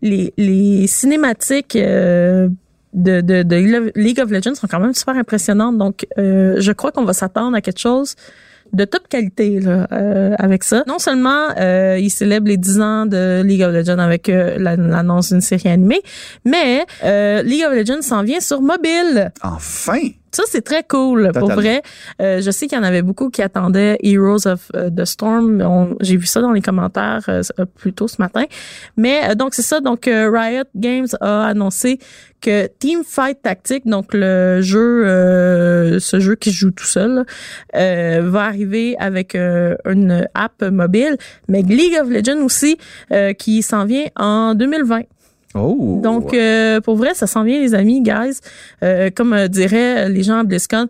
les, les cinématiques euh, de, de, de League of Legends sont quand même super impressionnantes. Donc, euh, je crois qu'on va s'attendre à quelque chose de top qualité là, euh, avec ça. Non seulement euh, ils célèbrent les 10 ans de League of Legends avec euh, la- l'annonce d'une série animée, mais euh, League of Legends s'en vient sur mobile. Enfin! Ça, c'est très cool, pour vrai. Euh, je sais qu'il y en avait beaucoup qui attendaient Heroes of euh, the Storm. J'ai vu ça dans les commentaires euh, euh, plus tôt ce matin. Mais euh, donc, c'est ça. Donc, euh, Riot Games a annoncé que Team Fight Tactic, donc le jeu, euh, ce jeu qui se joue tout seul, euh, va arriver avec euh, une app mobile, mais League of Legends aussi, euh, qui s'en vient en 2020. Oh! Donc, euh, pour vrai, ça s'en vient, les amis, guys. Euh, comme euh, diraient les gens à BlizzCon,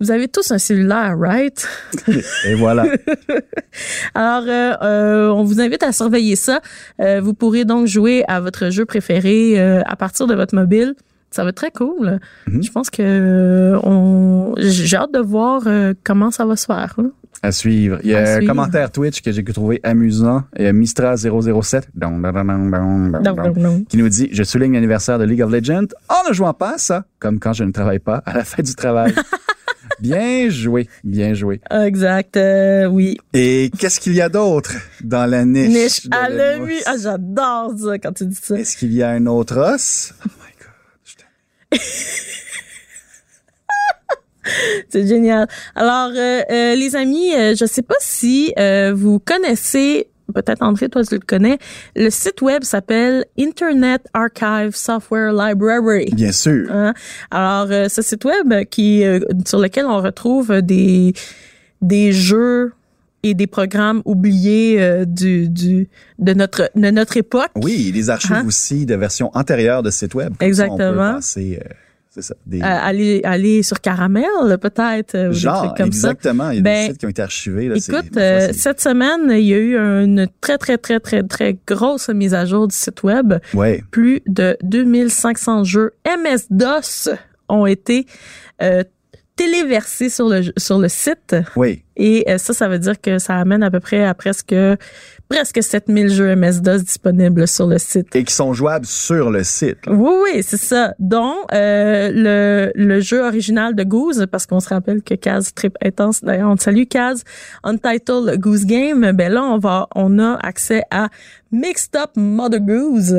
vous avez tous un cellulaire, right? Et voilà. Alors, euh, euh, on vous invite à surveiller ça. Euh, vous pourrez donc jouer à votre jeu préféré euh, à partir de votre mobile. Ça va être très cool. Mhm. Je pense que euh, on, j'ai hâte de voir euh, comment ça va se faire. hein. À suivre. Il y a un commentaire Twitch que j'ai trouvé amusant. Il y a Mistra007 don, don, don, don, don, don, Donc, don, donc, donc. qui nous dit Je souligne l'anniversaire de League of Legends en ne jouant pas à ça, comme quand je ne travaille pas à la fin du travail. bien joué, bien joué. Exact, euh, oui. Et qu'est-ce qu'il y a d'autre dans la niche? Niche de à l'œil. Ah, j'adore ça quand tu dis ça. Est-ce qu'il y a un autre os? Oh my God. je. C'est génial. Alors, euh, euh, les amis, euh, je sais pas si euh, vous connaissez, peut-être André, toi tu le connais, le site web s'appelle Internet Archive Software Library. Bien sûr. Hein? Alors, euh, ce site web qui euh, sur lequel on retrouve des des jeux et des programmes oubliés euh, du, du de notre de notre époque. Oui, les archives Hein? aussi de versions antérieures de sites web. Ça, on Exactement. peut passer, euh, c'est ça. Des, Euh, aller aller sur Caramel peut-être des genre, trucs comme ça. exactement. Il y a Ben, des sites qui ont été archivés. Là, Écoute, euh, cette semaine, il y a eu une très, très, très, très, très grosse mise à jour du site web. ouais. Plus de 2500 jeux MS-DOS ont été euh, téléversés sur le, sur le site. Oui. Et ça, ça veut dire que ça amène à peu près à presque, presque 7000 jeux MS-DOS disponibles sur le site. Et qui sont jouables sur le site. là. Oui, oui, c'est ça. Dont euh, le, le jeu original de Goose, parce qu'on se rappelle que Kaz Trip Intense, d'ailleurs, on te salue Kaz, Untitled Goose Game, ben là, on va, on a accès à Mixed Up Mother Goose.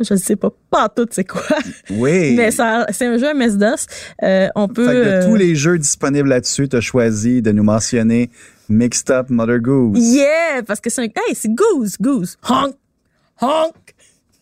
Je ne sais pas, pas tout c'est quoi, Oui. mais ça, c'est un jeu MS-DOS. Euh, on peut... Fait que de euh, tous les jeux disponibles là-dessus, tu as choisi de nous mentionner Mixed Up Mother Goose. Yeah, parce que c'est un... Hey, c'est Goose, Goose. Honk, honk.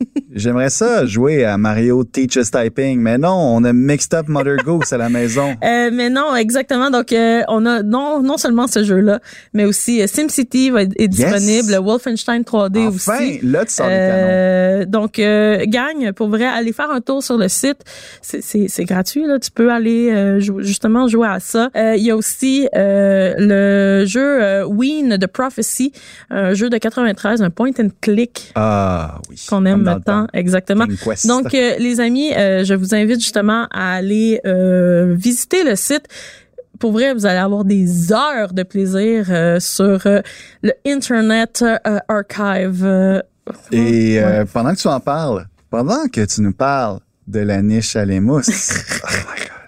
J'aimerais ça jouer à Mario Teach Us Typing, mais non, on a Mixed Up Mother Goose à la maison. Euh, mais non, exactement. Donc, euh, on a non non seulement ce jeu-là, mais aussi euh, SimCity va est disponible, Wolfenstein 3D Enfin, aussi. là, tu sors des canons. Donc, euh, gang, pour vrai, aller faire un tour sur le site. C'est- gratuit, là. Tu peux aller jou- justement jouer à ça. Il y a aussi le jeu Ween de Prophecy, un jeu de 93, un point and click Ah, oui. qu'on aime dans le maintenant. temps. Exactement. Donc, euh, les amis, euh, je vous invite justement à aller euh, visiter le site. Pour vrai, vous allez avoir des heures de plaisir euh, sur euh, le Internet euh, Archive. euh, Et euh, ouais. pendant que tu en parles, pendant que tu nous parles de la niche à l'émousse, oh my God.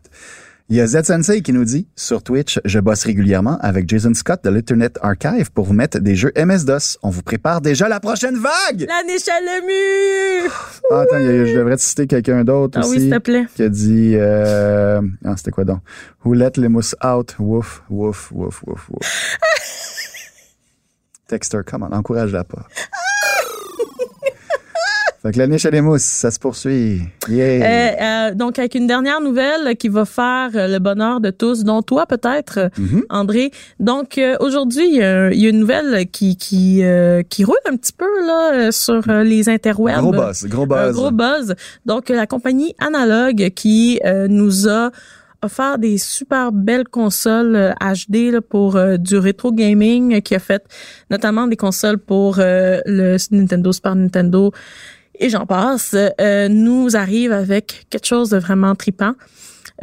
Il y a Z Sensei qui nous dit sur Twitch, je bosse régulièrement avec Jason Scott de l'Internet Archive pour vous mettre des jeux MS-DOS. On vous prépare déjà la prochaine vague! La niche à l'ému! Ah, attends, je devrais te citer quelqu'un d'autre Ah oui, s'il te plaît. qui a dit euh, ah, c'était quoi donc? Who let les mousses out? Wouf wouf wouf wouf wouf Texter come on encourage-la pas Fait que la niche à les mousses, ça se poursuit. Yeah. Euh, euh, donc, avec une dernière nouvelle qui va faire euh, le bonheur de tous, dont toi peut-être, Mhm. André. Donc, euh, aujourd'hui, il y, a une nouvelle qui qui euh, qui roule un petit peu là sur les interwebs. Gros buzz, gros Un buzz. gros buzz. Donc, la compagnie Analog qui euh, nous a offert des super belles consoles HD là, pour euh, du rétro gaming, qui a fait notamment des consoles pour euh, le Nintendo, Super Nintendo et j'en passe, euh, nous arrive avec quelque chose de vraiment tripant.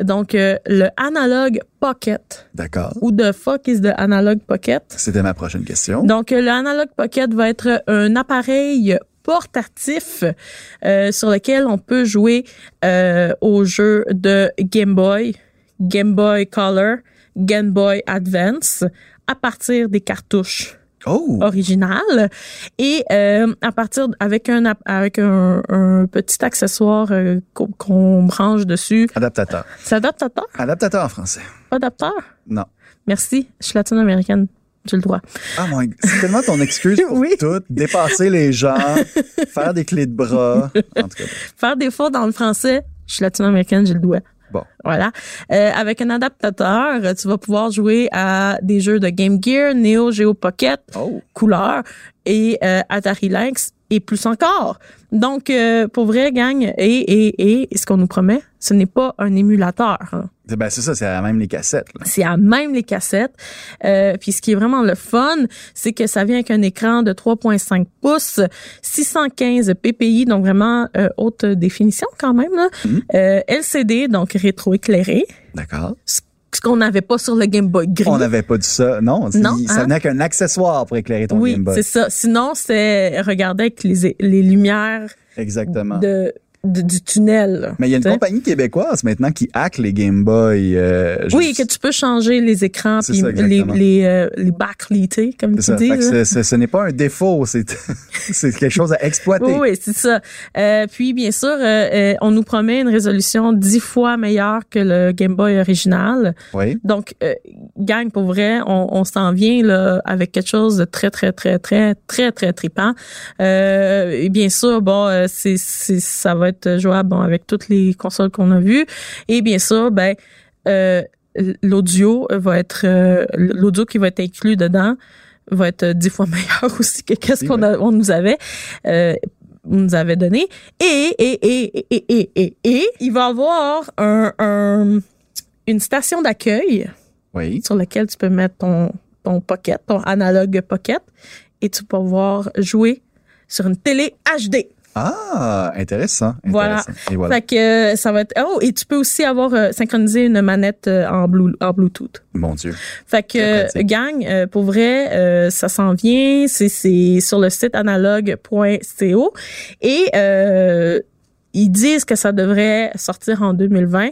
Donc, euh, le Analog Pocket. D'accord. Ou the fuck is the Analog Pocket? C'était ma prochaine question. Donc, euh, le Analog Pocket va être un appareil portatif euh, sur lequel on peut jouer euh, aux jeux de Game Boy, Game Boy Color, Game Boy Advance à partir des cartouches Oh! originales et euh, à partir avec un avec un, un petit accessoire euh, qu'on branche dessus. Adaptateur. C'est adaptateur, Adaptateur en français. pas adapteur. Non. Merci, je suis latino-américaine, j'ai le droit. Ah, mon, c'est tellement ton excuse pour Oui. tout. Dépasser les gens, faire des clés de bras. En tout cas, faire des fautes dans le français, je suis latino-américaine, j'ai le doigt. Bon. Voilà. Euh, avec un adaptateur, tu vas pouvoir jouer à des jeux de Game Gear, Neo Geo Pocket, oh, couleur et euh, Atari Lynx et plus encore. Donc, euh, pour vrai, gang, et, et, et, ce qu'on nous promet, ce n'est pas un émulateur. hein. c'est- ben, c'est ça, c'est à même les cassettes. C'est à même les cassettes. Euh, puis ce qui est vraiment le fun, c'est que ça vient avec un écran de 3.5 pouces, 615 ppi, donc vraiment euh, haute définition quand même. Là. Euh, LCD, donc rétroéclairé, D'accord. ce ce qu'on n'avait pas sur le Game Boy gris. On n'avait pas dit ça. Non, Non, ça hein? venait qu'un accessoire pour éclairer ton oui, Game Boy. c'est ça. Sinon, c'est regarder avec les, les lumières Exactement. de- du tunnel. Mais il y a une compagnie québécoise maintenant qui hack les Game Boy. euh, Oui, juste- que tu peux changer les écrans C'est puis ça, les les euh, les backlightés comme tu ça. dis. Ce n'est pas un défaut, c'est c'est quelque chose à exploiter. Oui, oui, c'est ça. Euh, puis, bien sûr, euh, euh, on nous promet une résolution dix fois meilleure que le Game Boy original. Oui. Donc, euh, gang, pour vrai, on, on s'en vient là avec quelque chose de très, très, très, très, très, très trippant. Euh, et bien sûr, bon, euh, c'est, c'est, ça va être jouable bon, avec toutes les consoles qu'on a vues. Et bien sûr, ben, euh, l'audio va être, euh, l'audio qui va être inclus dedans va être dix fois meilleur aussi que qu'est-ce qu'on on nous avait. Euh, nous avait donné et et et et et et et il va avoir un, un une station d'accueil Oui. sur laquelle tu peux mettre ton ton pocket, ton analogue pocket et tu peux pouvoir jouer sur une télé HD. Ah, intéressant. Voilà. intéressant. Et voilà. Fait que euh, ça va être oh et tu peux aussi avoir euh, synchronisé une manette euh, en blue en Bluetooth. Mon Dieu. Fait que pratique. gang, euh, pour vrai, euh, ça s'en vient. C'est c'est sur le site analogue.co et euh, ils disent que ça devrait sortir en 2020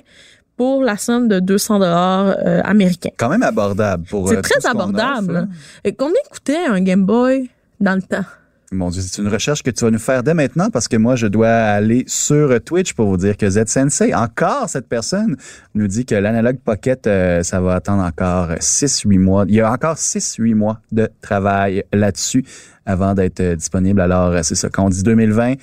pour la somme de 200 dollars euh, américains. Quand même abordable pour. C'est euh, très ce abordable. offre. Et combien coûtait un Game Boy dans le temps? Mon Dieu, c'est une recherche que tu vas nous faire dès maintenant parce que moi, je dois aller sur Twitch pour vous dire que Z Sensei, encore cette personne, nous dit que l'analogue Pocket, euh, ça va attendre encore 6-8 mois. Il y a encore 6-8 mois de travail là-dessus avant d'être euh, disponible. Alors, euh, c'est ça. Quand on dit 2020,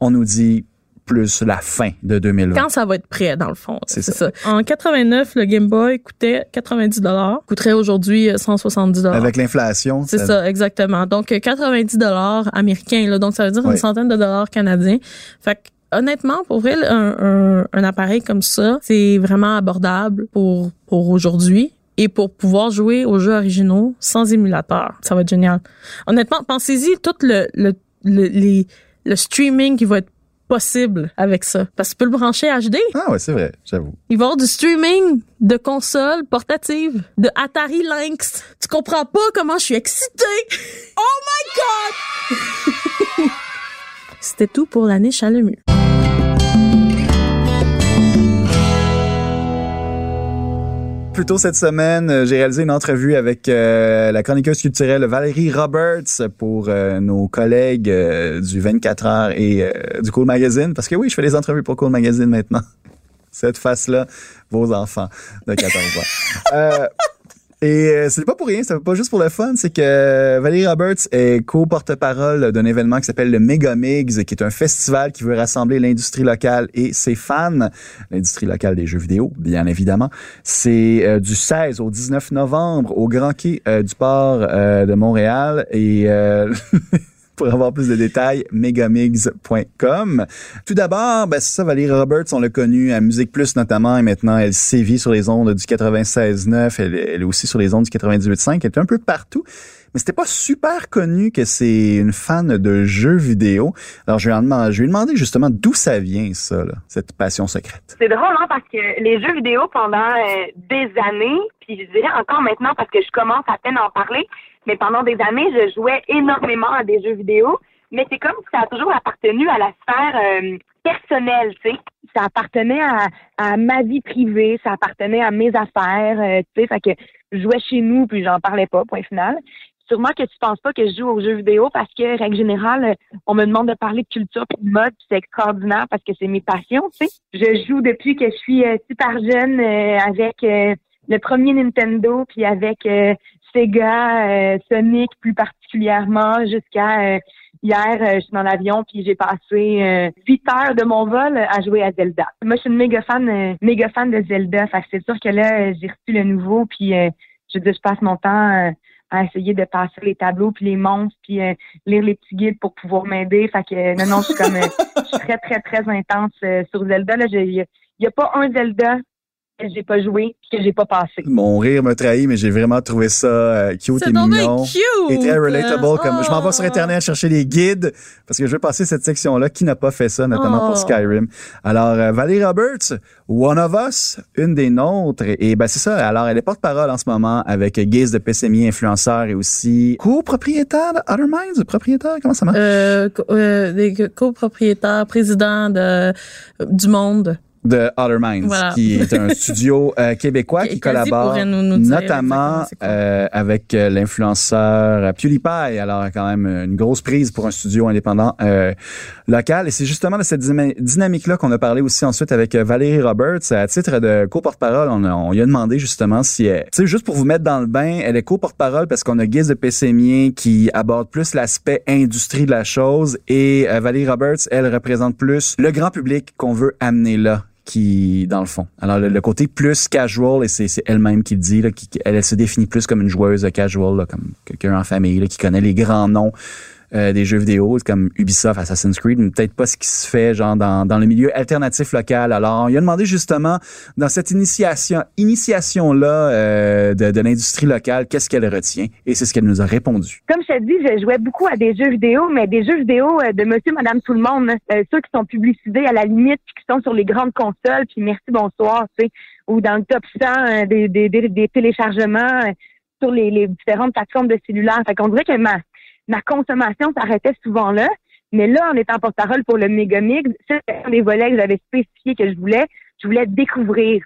on nous dit plus la fin de 2020. Quand ça va être prêt, dans le fond. C'est ça. ça. En 89, le Game Boy coûtait 90 dollars. Coûterait aujourd'hui euh, 170 dollars. Avec l'inflation. C'est ça, exactement. Donc, euh, 90 dollars américains. Là, donc, ça veut dire Oui. une centaine de dollars canadiens. Fait que, honnêtement, pour vrai, un, un, un appareil comme ça, c'est vraiment abordable pour, pour aujourd'hui et pour pouvoir jouer aux jeux originaux sans émulateur. Ça va être génial. Honnêtement, pensez-y tout le, le, le, les, le streaming qui va être possible avec ça. Parce que tu peux le brancher HD. Ah ouais, c'est vrai, j'avoue. Il va y avoir du streaming de consoles portatives, de Atari Lynx. Tu comprends pas comment je suis excitée. Oh my God! C'était tout pour la niche à. Plus tôt cette semaine, euh, j'ai réalisé une entrevue avec euh, la chroniqueuse culturelle Valérie Roberts pour euh, nos collègues euh, du 24 heures et euh, du Cool Magazine. Parce que oui, je fais des entrevues pour Cool Magazine maintenant. Cette face-là, vos enfants de 14 ans. Et euh, c'est pas pour rien, c'est pas juste pour le fun, c'est que Valérie Roberts est co-porte-parole d'un événement qui s'appelle le Megamix, qui est un festival qui veut rassembler l'industrie locale et ses fans, l'industrie locale des jeux vidéo, bien évidemment. C'est euh, du 16 au 19 novembre au Grand Quai euh, du Port euh, de Montréal et Pour avoir plus de détails, megamigs.com. Tout d'abord, ben c'est ça, Valérie Roberts, on l'a connue à Musique Plus notamment, et maintenant elle sévit sur les ondes du 96.9, elle, elle est aussi sur les ondes du 98.5, elle est un peu partout. Mais c'était pas super connu que c'est une fan de jeux vidéo. Alors je lui ai demandé, je lui ai demandé justement d'où ça vient, ça, là, cette passion secrète. C'est drôle, hein, parce que les jeux vidéo pendant euh, des années, puis je dirais encore maintenant parce que je commence à peine à en parler, mais pendant des années, je jouais énormément à des jeux vidéo. Mais c'est comme si ça a toujours appartenu à la sphère euh, personnelle, tu sais. Ça appartenait à, à ma vie privée, ça appartenait à mes affaires, euh, tu sais. Fait que je jouais chez nous, puis j'en parlais pas, point final. Sûrement que tu penses pas que je joue aux jeux vidéo parce que, règle générale, euh, on me demande de parler de culture et de mode, puis c'est extraordinaire parce que c'est mes passions, tu sais. Je joue depuis que je suis euh, super jeune euh, avec euh, le premier Nintendo, puis avec euh, Sega, euh, Sonic plus particulièrement, jusqu'à euh, hier, euh, je suis dans l'avion, puis j'ai passé euh, huit heures de mon vol à jouer à Zelda. Moi, je suis une méga fan, méga fan de Zelda, c'est sûr que là, j'ai reçu le nouveau, puis je passe mon temps à essayer de passer les tableaux puis les monstres puis lire les petits guides pour pouvoir m'aider. Fait que non non, je suis comme je suis très très très intense sur Zelda là, il y, a- y a pas un Zelda que j'ai pas joué puis que j'ai pas passé. Mon rire me trahit, mais j'ai vraiment trouvé ça euh, cute C'est et mignon. cute! Et très relatable. Comme je m'en vais sur Oh. Internet chercher les guides parce que je vais passer cette section-là. Qui n'a pas fait ça, notamment Oh. pour Skyrim? Alors, euh, Valérie Roberts, One of Us, une des nôtres. Et, et ben, c'est ça. Alors, elle est porte-parole en ce moment avec Gaze de PSMI, influenceur et aussi copropriétaire de Other Minds. Propriétaire, comment ça marche? Euh, co- euh, des co- copropriétaires, président de, du monde. De Other Minds, Voilà. qui est un studio euh, québécois qui collabore nous- nous notamment euh, avec euh, l'influenceur euh, PewDiePie. Alors, quand même une grosse prise pour un studio indépendant euh, local. Et c'est justement de cette dynamique-là qu'on a parlé aussi ensuite avec euh, Valérie Roberts. À titre de co-porte-parole, on, a- on lui a demandé justement si... elle- Tu sais, juste pour vous mettre dans le bain, elle est co-porte-parole parce qu'on a Guise de Pessémier qui aborde plus l'aspect industrie de la chose et euh, Valérie Roberts, elle représente plus le grand public qu'on veut amener là qui dans le fond. Alors le, le côté plus casual et c'est elle-même qui le dit là, qui- elle, elle se définit plus comme une joueuse casual là, comme quelqu'un en famille là, qui connaît les grands noms euh, des jeux vidéo comme Ubisoft, Assassin's Creed, mais peut-être pas ce qui se fait genre dans, dans le milieu alternatif local. Alors lui a demandé justement dans cette initiation initiation là de, de l'industrie locale, qu'est-ce qu'elle retient? Et c'est ce qu'elle nous a répondu. Comme je te dis, je jouais beaucoup à des jeux vidéo, mais des jeux vidéo euh, de monsieur, madame, tout le monde. là. Euh, ceux qui sont publicisés à la limite, puis qui sont sur les grandes consoles, puis merci, bonsoir, tu sais, ou dans le top 100 euh, des, des, des, des téléchargements euh, sur les, les différentes plateformes de cellulaire. Fait qu'on dirait que ma, ma consommation s'arrêtait souvent là. Mais là, en étant porte-parole pour le Megamix, c'est un des volets que j'avais spécifié que je voulais. Je voulais découvrir.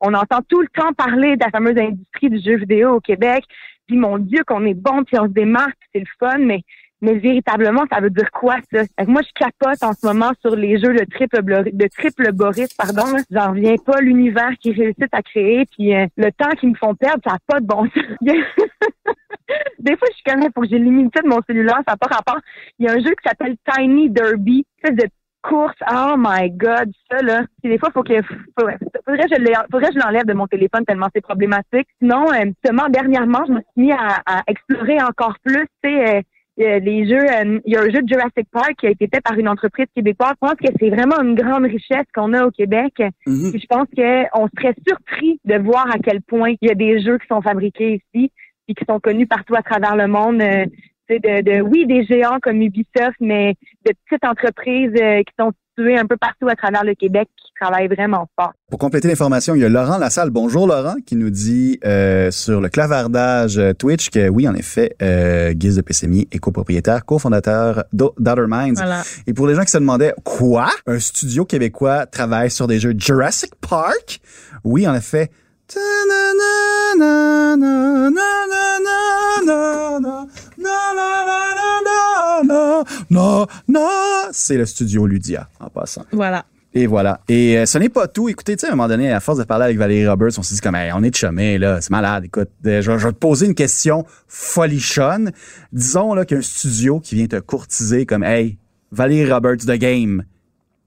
On entend tout le temps parler de la fameuse industrie du jeu vidéo au Québec. Puis mon Dieu, qu'on est bon, puis on se démarque, c'est le fun, mais mais véritablement, ça veut dire quoi, ça? Moi, je capote en ce moment sur les jeux de triple, de triple Boris, pardon. J'en reviens pas l'univers qu'ils réussissent à créer, puis euh, le temps qu'ils me font perdre, ça n'a pas de bon sens. Des fois, je connais pour que j'ai limité de mon cellulaire, ça n'a pas rapport. Il y a un jeu qui s'appelle Tiny Derby, espèce de course. Oh my God, ça, là. Puis des fois, faut que, faudrait que je l'enlève de mon téléphone tellement c'est problématique. Sinon, euh, justement, dernièrement, je me suis mis à, à explorer encore plus, tu sais, euh, les jeux, euh, il y a un jeu de Jurassic Park qui a été fait par une entreprise québécoise. Je pense que c'est vraiment une grande richesse qu'on a au Québec. Mhm. Puis je pense qu'on serait surpris de voir à quel point il y a des jeux qui sont fabriqués ici et qui sont connus partout à travers le monde. Euh, de, de, oui, des géants comme Ubisoft, mais de petites entreprises euh, qui sont un peu partout à travers le Québec qui travaillent vraiment fort. Pour compléter l'information, il y a Laurent Lassalle. Bonjour Laurent, qui nous dit euh, sur le clavardage euh, Twitch que oui, en effet, euh, Guise de Pessémier est copropriétaire, cofondateur d'O- d'Other Minds. Voilà. Et pour les gens qui se demandaient quoi, un studio québécois travaille sur des jeux Jurassic Park? Oui, en effet. C'est le studio Ludia, en passant. Voilà. Et voilà. Et euh, ce n'est pas tout. Écoutez, tu sais, à un moment donné, à force de parler avec Valérie Roberts, on s'est dit comme, Hey, on est de chemin, là, c'est malade. Écoute, euh, je, je vais te poser une question folichonne. Disons là qu'il y a un studio qui vient te courtiser comme, hey, Valérie Roberts, The Game,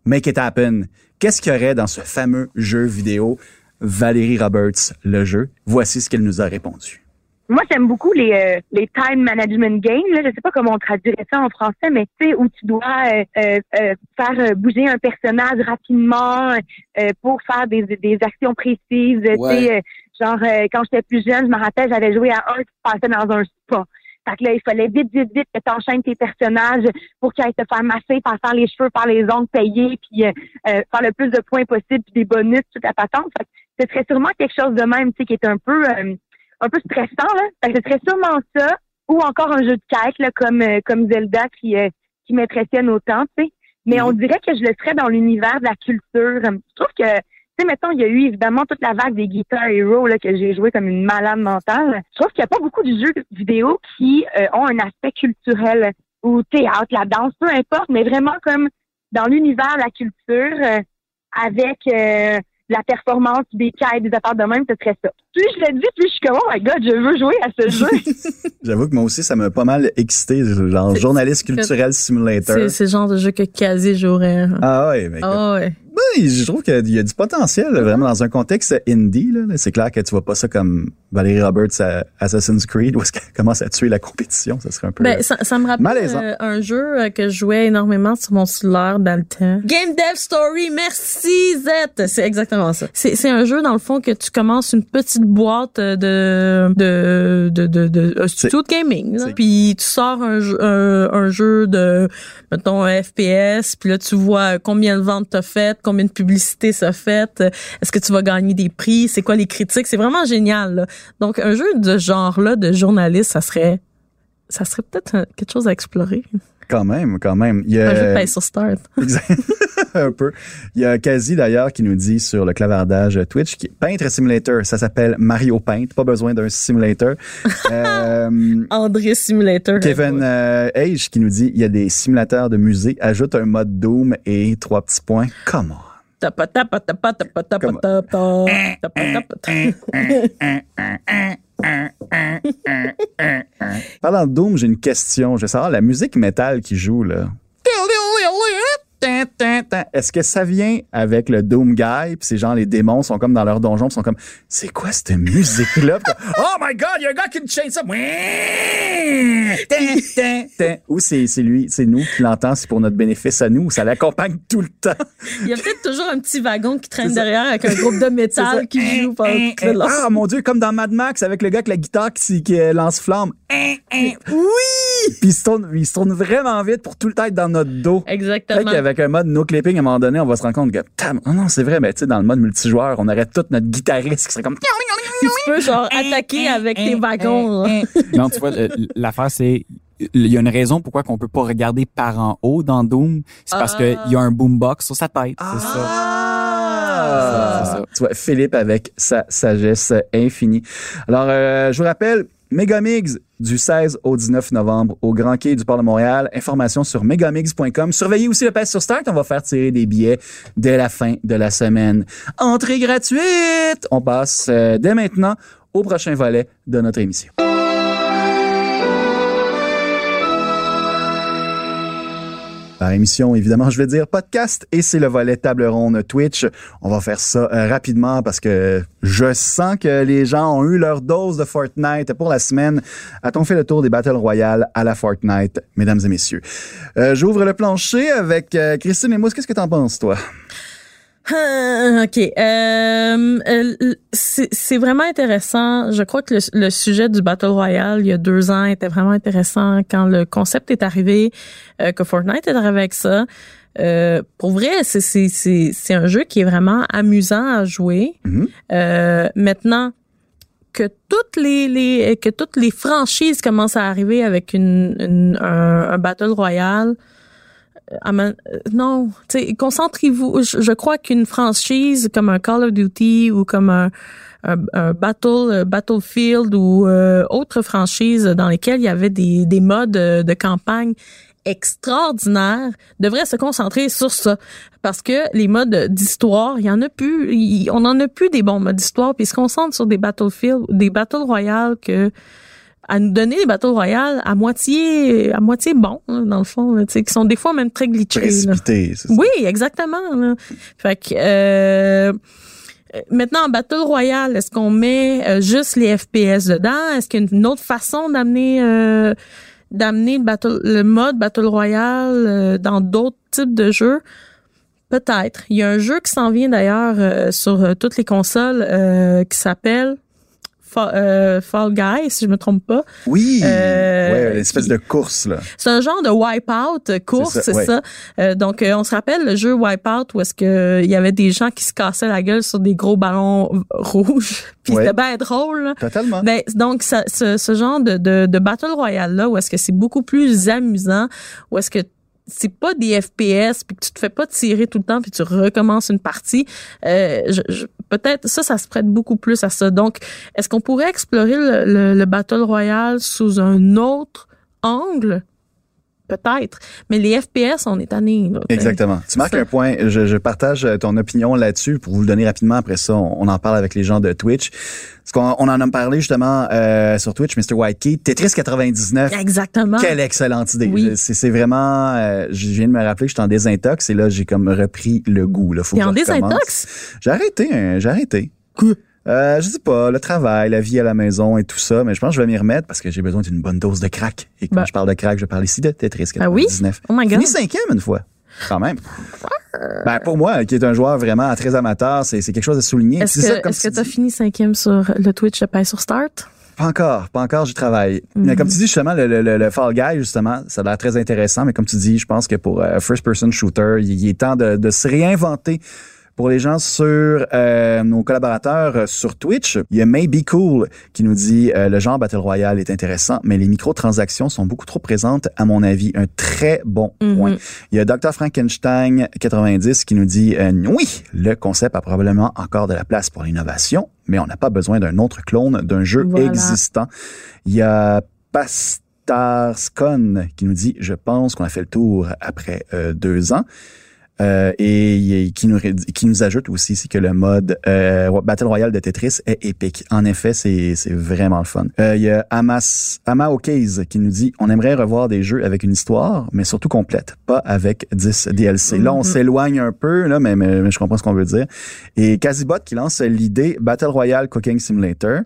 make it happen. Qu'est-ce qu'il y aurait dans ce fameux jeu vidéo Valérie Roberts, le jeu? Voici ce qu'elle nous a répondu. Moi, j'aime beaucoup les, euh, les time management games. Là. Je sais pas comment on traduirait ça en français, mais tu sais, où tu dois euh, euh, euh, faire bouger un personnage rapidement euh, pour faire des, des actions précises. Tu sais, euh, genre, euh, quand j'étais plus jeune, je me rappelle, j'avais joué à un qui se passait dans un spa. Fait que là, il fallait vite, vite, vite que tu enchaînes tes personnages pour qu'ils aillent te faire masser, par faire les cheveux, par les ongles payés, puis faire le plus de points possible, puis des bonus, toute la patente. Fait que ce serait sûrement quelque chose de même, tu sais, qui est un peu euh, un peu stressant, là. Fait que ce serait sûrement ça, ou encore un jeu de quête, là, comme, euh, comme Zelda qui, euh, qui m'impressionne autant, tu sais. Mais on dirait que je le ferais dans l'univers de la culture. Je trouve que, tu sais, mettons, il y a eu évidemment toute la vague des Guitar Hero là, que j'ai joué comme une malade mentale. Je trouve qu'il n'y a pas beaucoup de jeux vidéo qui euh, ont un aspect culturel ou théâtre, la danse, peu importe, mais vraiment comme dans l'univers de la culture euh, avec euh, la performance, des quêtes, des affaires de même, ce serait ça. Plus je le dis, plus je suis comme, oh my god, je veux jouer à ce jeu. J'avoue que moi aussi, ça m'a pas mal excité, genre journaliste culturel simulator. C'est le genre de jeu que quasi jouerait. Ah ouais, mais Ah ouais. Oui, je trouve qu'il y a du potentiel, là, vraiment, dans un contexte indie. Là, c'est clair que tu vois pas ça comme Valérie Roberts à Assassin's Creed, où est-ce qu'elle commence à tuer la compétition. Ça serait un peu... Ben, ça, ça me rappelle euh, un jeu euh, que je jouais énormément sur mon cellulaire dans le temps. Game Dev Story, merci Z. C'est exactement ça. C'est c'est un jeu dans le fond que tu commences une petite boîte euh, de de de de, de un studio de gaming. là. Puis tu sors un, jeu- un, un jeu de mettons un FPS, puis là tu vois combien de ventes t'as fait, combien de publicité ça fait, est-ce que tu vas gagner des prix, c'est quoi les critiques, c'est vraiment génial. Donc un jeu de genre là de journaliste, ça serait ça serait peut-être quelque chose à explorer. Quand même, quand même. Il y a... Un jeu de paye sur Start. Un peu. Il y a Kazi d'ailleurs qui nous dit sur le clavardage Twitch qui peintre simulator, ça s'appelle Mario Paint, pas besoin d'un simulator. Euh, André Simulator. Kevin euh, Age qui nous dit il y a des simulateurs de musée, ajoute un mode Doom et trois petits points. Comment Tapa, Parlant de Doom, j'ai une question. Je veux savoir la musique métal qui joue là. Est-ce que ça vient avec le Doom Guy? Puis c'est genre les démons sont comme dans leur donjon, sont comme c'est quoi cette musique là? oh my god, il y a un gars qui me chain ça. Ou c'est c'est lui, c'est nous qui l'entend, c'est pour notre bénéfice à nous, ça l'accompagne tout le temps. Il y a peut-être toujours un petit wagon qui traîne derrière avec un groupe de métal qui joue pendant. Ah mon dieu, comme dans Mad Max avec le gars avec la guitare qui, qui euh, lance flamme. Oui! Puis il se tourne, il se tourne vraiment vite pour tout le temps être dans notre dos. Exactement. Qu'avec un mode no clipping, à un moment donné, on va se rendre compte que, Tam, oh non, c'est vrai, mais tu sais, dans le mode multijoueur, on aurait tout notre guitariste qui serait comme, tu peux genre attaquer avec tes wagons. là. Non, tu vois, l'affaire, c'est il y a une raison pourquoi qu'on peut pas regarder par en haut dans Doom. C'est parce Ah. qu'il y a un boombox sur sa tête. C'est ça. Ah! C'est ça. Tu vois, Philippe avec sa sagesse infinie. Alors, euh, je vous rappelle, Megamix du 16 au 19 novembre au Grand Quai du Port de Montréal. Information sur megamix.com. Surveillez aussi le pass sur Start. On va faire tirer des billets dès la fin de la semaine. Entrée gratuite! On passe euh, dès maintenant au prochain volet de notre émission. Émission, évidemment, je vais dire podcast et c'est le volet table ronde Twitch. On va faire ça euh, rapidement parce que je sens que les gens ont eu leur dose de Fortnite pour la semaine. A-t-on fait le tour des Battle Royale à la Fortnite, mesdames et messieurs? Euh, J'ouvre le plancher avec euh, Christine et Mousse. Qu'est-ce que t'en penses, toi? Ah, OK. Euh, euh, c'est vraiment intéressant. Je crois que le, le sujet du Battle Royale, il y a deux ans, était vraiment intéressant quand le concept est arrivé, euh, que Fortnite est arrivé avec ça. Euh, pour vrai, c'est- un jeu qui est vraiment amusant à jouer. Mhm. Maintenant que toutes les, les que toutes les franchises commencent à arriver avec une, une- un, un Battle Royale, non, tu sais, concentrez-vous. Je, crois qu'une franchise comme un Call of Duty ou comme un, Battle euh, Battlefield ou euh, autre franchise dans lesquelles il y avait des, des modes euh, de campagne extraordinaires devraient se concentrer sur ça. Parce que les modes d'histoire, il y en a plus. on en a plus des bons modes d'histoire, puis ils se concentrent sur des battlefields, des battles royales que à nous donner des battles royales à moitié à moitié bons hein, dans le fond là, tu sais, qui sont des fois même très glitchés c'est ça. Oui, exactement. Là. Fait que euh, euh, maintenant en battle royale, est-ce qu'on met euh, juste les FPS dedans? Est-ce qu'il y a une autre façon d'amener euh, d'amener le battle le mode battle royale euh, dans d'autres types de jeux? Peut-être. Il y a un jeu qui s'en vient d'ailleurs euh, sur toutes les consoles euh, qui s'appelle Euh, Fall Guy, si je me trompe pas. Oui, Euh, ouais, l'espèce qui- de course, là. C'est un genre de wipeout euh, course, C'est ça, ça. Euh, donc, euh, on se rappelle le jeu wipeout où est-ce que il y avait des gens qui se cassaient la gueule sur des gros ballons rouges. Puis Ouais. c'était bien drôle. là. Totalement. Ben, donc, ça- ce, ce genre de, de, de battle royale là, où est-ce que c'est beaucoup plus amusant, où est-ce que c'est pas des FPS puis que tu te fais pas tirer tout le temps puis tu recommences une partie. Euh, je, je- peut-être ça, ça se prête beaucoup plus à ça. Donc, est-ce qu'on pourrait explorer le, le, le battle royale sous un autre angle? Peut-être. Mais les FPS, on est tanné. là, t'sais. Exactement. Tu marques ça. un point. Je, je partage euh, ton opinion là-dessus pour vous le donner rapidement. Après ça, on, on en parle avec les gens de Twitch. Parce qu'on on en a parlé justement euh, sur Twitch, Mr. White Key. Tetris 99. Exactement. Quelle excellente idée. Oui. Je- C'est c'est vraiment... euh, je viens de me rappeler que j'étais en désintox et là, j'ai comme repris le goût. Là. Faut Et que en désintox? J'ai arrêté. hein, j'ai arrêté. Euh, je sais pas, le travail, la vie à la maison et tout ça, mais je pense que je vais m'y remettre parce que j'ai besoin d'une bonne dose de crack. Et quand Ben. je parle de crack, je parle ici de Tetris Ah oui? 99. Oh my God. Fini cinquième une fois, quand même. Ben, pour moi, qui est un joueur vraiment très amateur, c'est quelque chose à souligner. Est-ce que tu as dis. fini cinquième sur le Twitch de Paix sur Start? Pas encore, pas encore, j'y travaille. Mais Mhm. comme tu dis, justement, le, le, le- le Fall Guy, justement, ça a l'air très intéressant, mais comme tu dis, je pense que pour euh, First Person Shooter, il, il est temps de, de se réinventer. Pour les gens sur euh, nos collaborateurs euh, sur Twitch, il y a Maybe Cool qui nous dit euh, le genre Battle Royale est intéressant, mais les microtransactions sont beaucoup trop présentes, à mon avis. Un très bon Mhm. point. Il y a Dr. Frankenstein 90 qui nous dit euh, oui, le concept a probablement encore de la place pour l'innovation, mais on n'a pas besoin d'un autre clone d'un jeu Voilà. existant. Il y a Pastarscon qui nous dit je pense qu'on a fait le tour après euh, deux ans. Euh, et il- qui nous, qui nous ajoute aussi ici que le mode euh, Battle Royale de Tetris est épique. En effet, c'est c'est vraiment le fun. Euh, il y a Amas, Ama O'Case qui nous dit on aimerait revoir des jeux avec une histoire, mais surtout complète, pas avec 10 DLC. Là, on Mhm. s'éloigne un peu, là, mais, mais, mais je comprends ce qu'on veut dire. Et Casibot qui lance l'idée Battle Royale Cooking Simulator.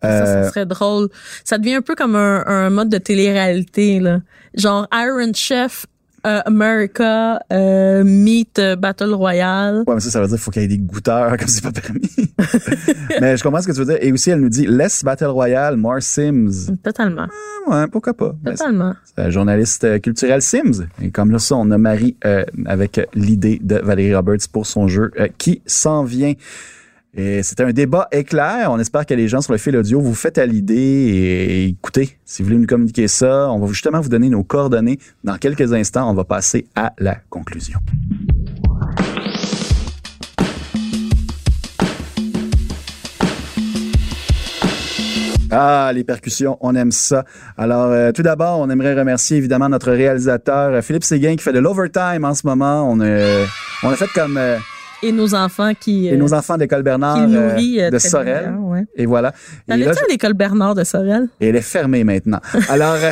Ça, Euh, ça serait drôle. Ça devient un peu comme un, un mode de télé-réalité, là. Genre Iron Chef euh, America euh, Meet euh, Battle Royale. Ouais, mais ça, ça veut dire qu'il faut qu'il y ait des goûteurs, comme c'est pas permis. mais je comprends ce que tu veux dire. Et aussi, elle nous dit Less Battle Royale, more Sims. Totalement. Ouais, pourquoi pas? Totalement. un journaliste culturel Sims. Et comme là, ça, on a Marie euh, avec l'idée de Valérie Roberts pour son jeu qui s'en vient. Et c'était un débat éclair. On espère que les gens sur le fil audio vous faites à l'idée et écoutez, si vous voulez nous communiquer ça, on va justement vous donner nos coordonnées. Dans quelques instants, on va passer à la conclusion. Ah, les percussions, on aime ça. Alors, euh, tout d'abord, on aimerait remercier évidemment notre réalisateur euh, Philippe Séguin qui fait de l'overtime en ce moment. On, a- on a fait comme euh, Et nos enfants qui, et euh, nos enfants de l'école Bernard euh, nourrit euh, de Sorel. bien, ouais. Et voilà. T'allais-tu à l'école Bernard de Sorel? et elle est fermée maintenant. Alors, euh,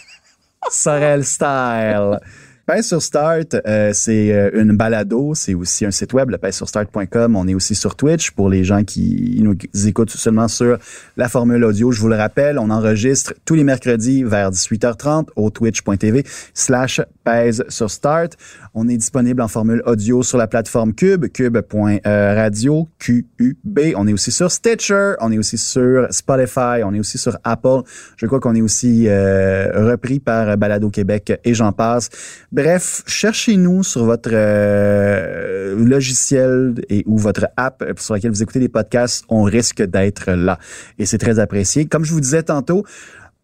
Sorel Style. Pèse sur Start, euh, c'est euh, une balado, c'est aussi un site web, le pèse-sur-start.com. On est aussi sur Twitch pour les gens qui nous écoutent seulement sur la formule audio. Je vous le rappelle, on enregistre tous les mercredis vers 18h30 au twitch.tv slash pèse sur Start. On est disponible en formule audio sur la plateforme Cube, cube.radio, Q-U-B. On est aussi sur Stitcher, on est aussi sur Spotify, on est aussi sur Apple. Je crois qu'on est aussi euh, repris par Balado Québec et j'en passe. Bref, cherchez-nous sur votre euh, logiciel et ou votre app sur laquelle vous écoutez les podcasts. On risque d'être là et c'est très apprécié. Comme je vous disais tantôt,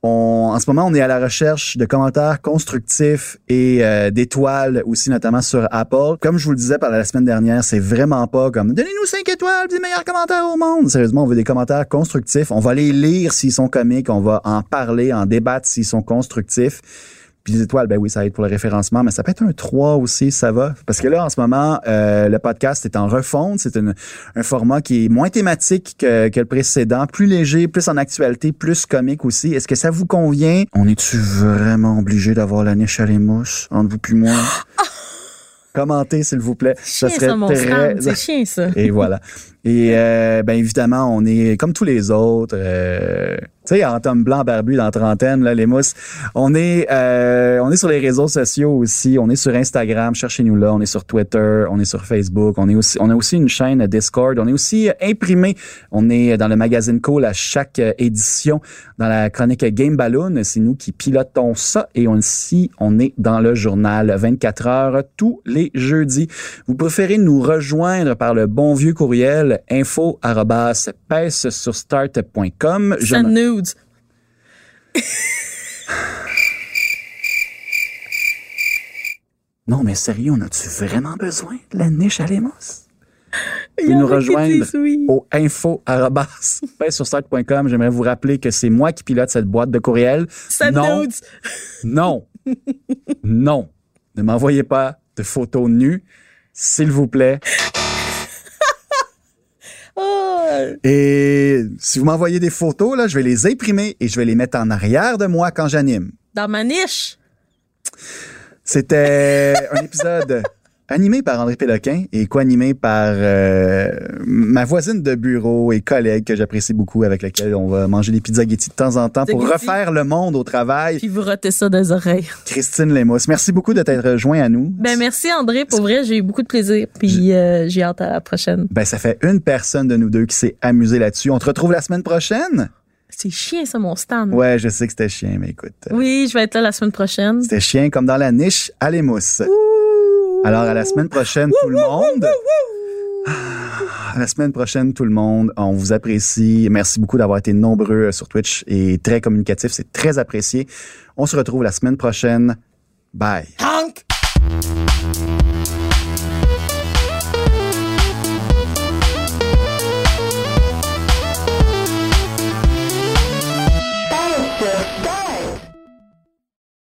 en ce moment, on est à la recherche de commentaires constructifs et euh, d'étoiles aussi, notamment sur Apple. Comme je vous le disais par la semaine dernière, c'est vraiment pas comme donnez-nous cinq étoiles, des meilleurs commentaires au monde. Sérieusement, on veut des commentaires constructifs. On va les lire s'ils sont comiques, on va en parler, en débattre s'ils sont constructifs. Puis les étoiles, ben oui, ça aide pour le référencement, mais ça peut être un 3 aussi, ça va. Parce que là, en ce moment, euh, le podcast est en refonte. C'est un format qui est moins thématique que, que le précédent, plus léger, plus en actualité, plus comique aussi. Est-ce que ça vous convient? On est-tu vraiment obligé d'avoir la niche à les mousses entre vous puis moi? Commentez, s'il vous plaît. Chien, ça, mon Stan. C'est chien, ça. Et voilà. Et euh, ben évidemment, on est comme tous les autres. euh, tu sais, en homme blanc barbu dans la trentaine, là, les mousses. On est, euh, on est sur les réseaux sociaux aussi. On est sur Instagram, cherchez-nous là. On est sur Twitter, on est sur Facebook. On est aussi, on a aussi une chaîne Discord. On est aussi imprimé. On est dans le magazine Cool à chaque édition. Dans la chronique Game Balloon, c'est nous qui pilotons ça. Et aussi, on est dans le journal 24 heures tous les jeudis. Vous préférez nous rejoindre par le bon vieux courriel info pèse sur. Je Ça me- nudes. Non, mais sérieux, on a-tu vraiment besoin de la niche à? Il y nous rejoindre oui. Au info sur start.com. J'aimerais vous rappeler que c'est moi qui pilote cette boîte de courriel. Ça non, non, non. Ne m'envoyez pas de photos nues, s'il vous plaît. Et si vous m'envoyez des photos, là, je vais les imprimer et je vais les mettre en arrière de moi quand j'anime. dans ma niche? C'était un épisode animé par André Péloquin et co-animé par euh, ma voisine de bureau et collègue que j'apprécie beaucoup, avec laquelle on va manger des pizzas Getty de temps en temps pour refaire le monde au travail. Puis vous rotez ça les oreilles. Christine Lemos, merci beaucoup de t'être joint à nous. Ben merci André, pour vrai, j'ai eu beaucoup de plaisir. Puis euh, j'ai hâte à la prochaine. Ben, ça fait une personne de nous deux qui s'est amusée là-dessus. On te retrouve la semaine prochaine? C'est chien ça mon stand. Ouais, je sais que c'était chien, mais écoute. euh, Oui, je vais être là la semaine prochaine. C'était chien comme dans la niche à l'émousse. Alors, à la semaine prochaine, tout le monde. Ah, À la semaine prochaine, tout le monde. On vous apprécie. Merci beaucoup d'avoir été nombreux euh, sur Twitch et très communicatif. C'est très apprécié. On se retrouve la semaine prochaine. Bye.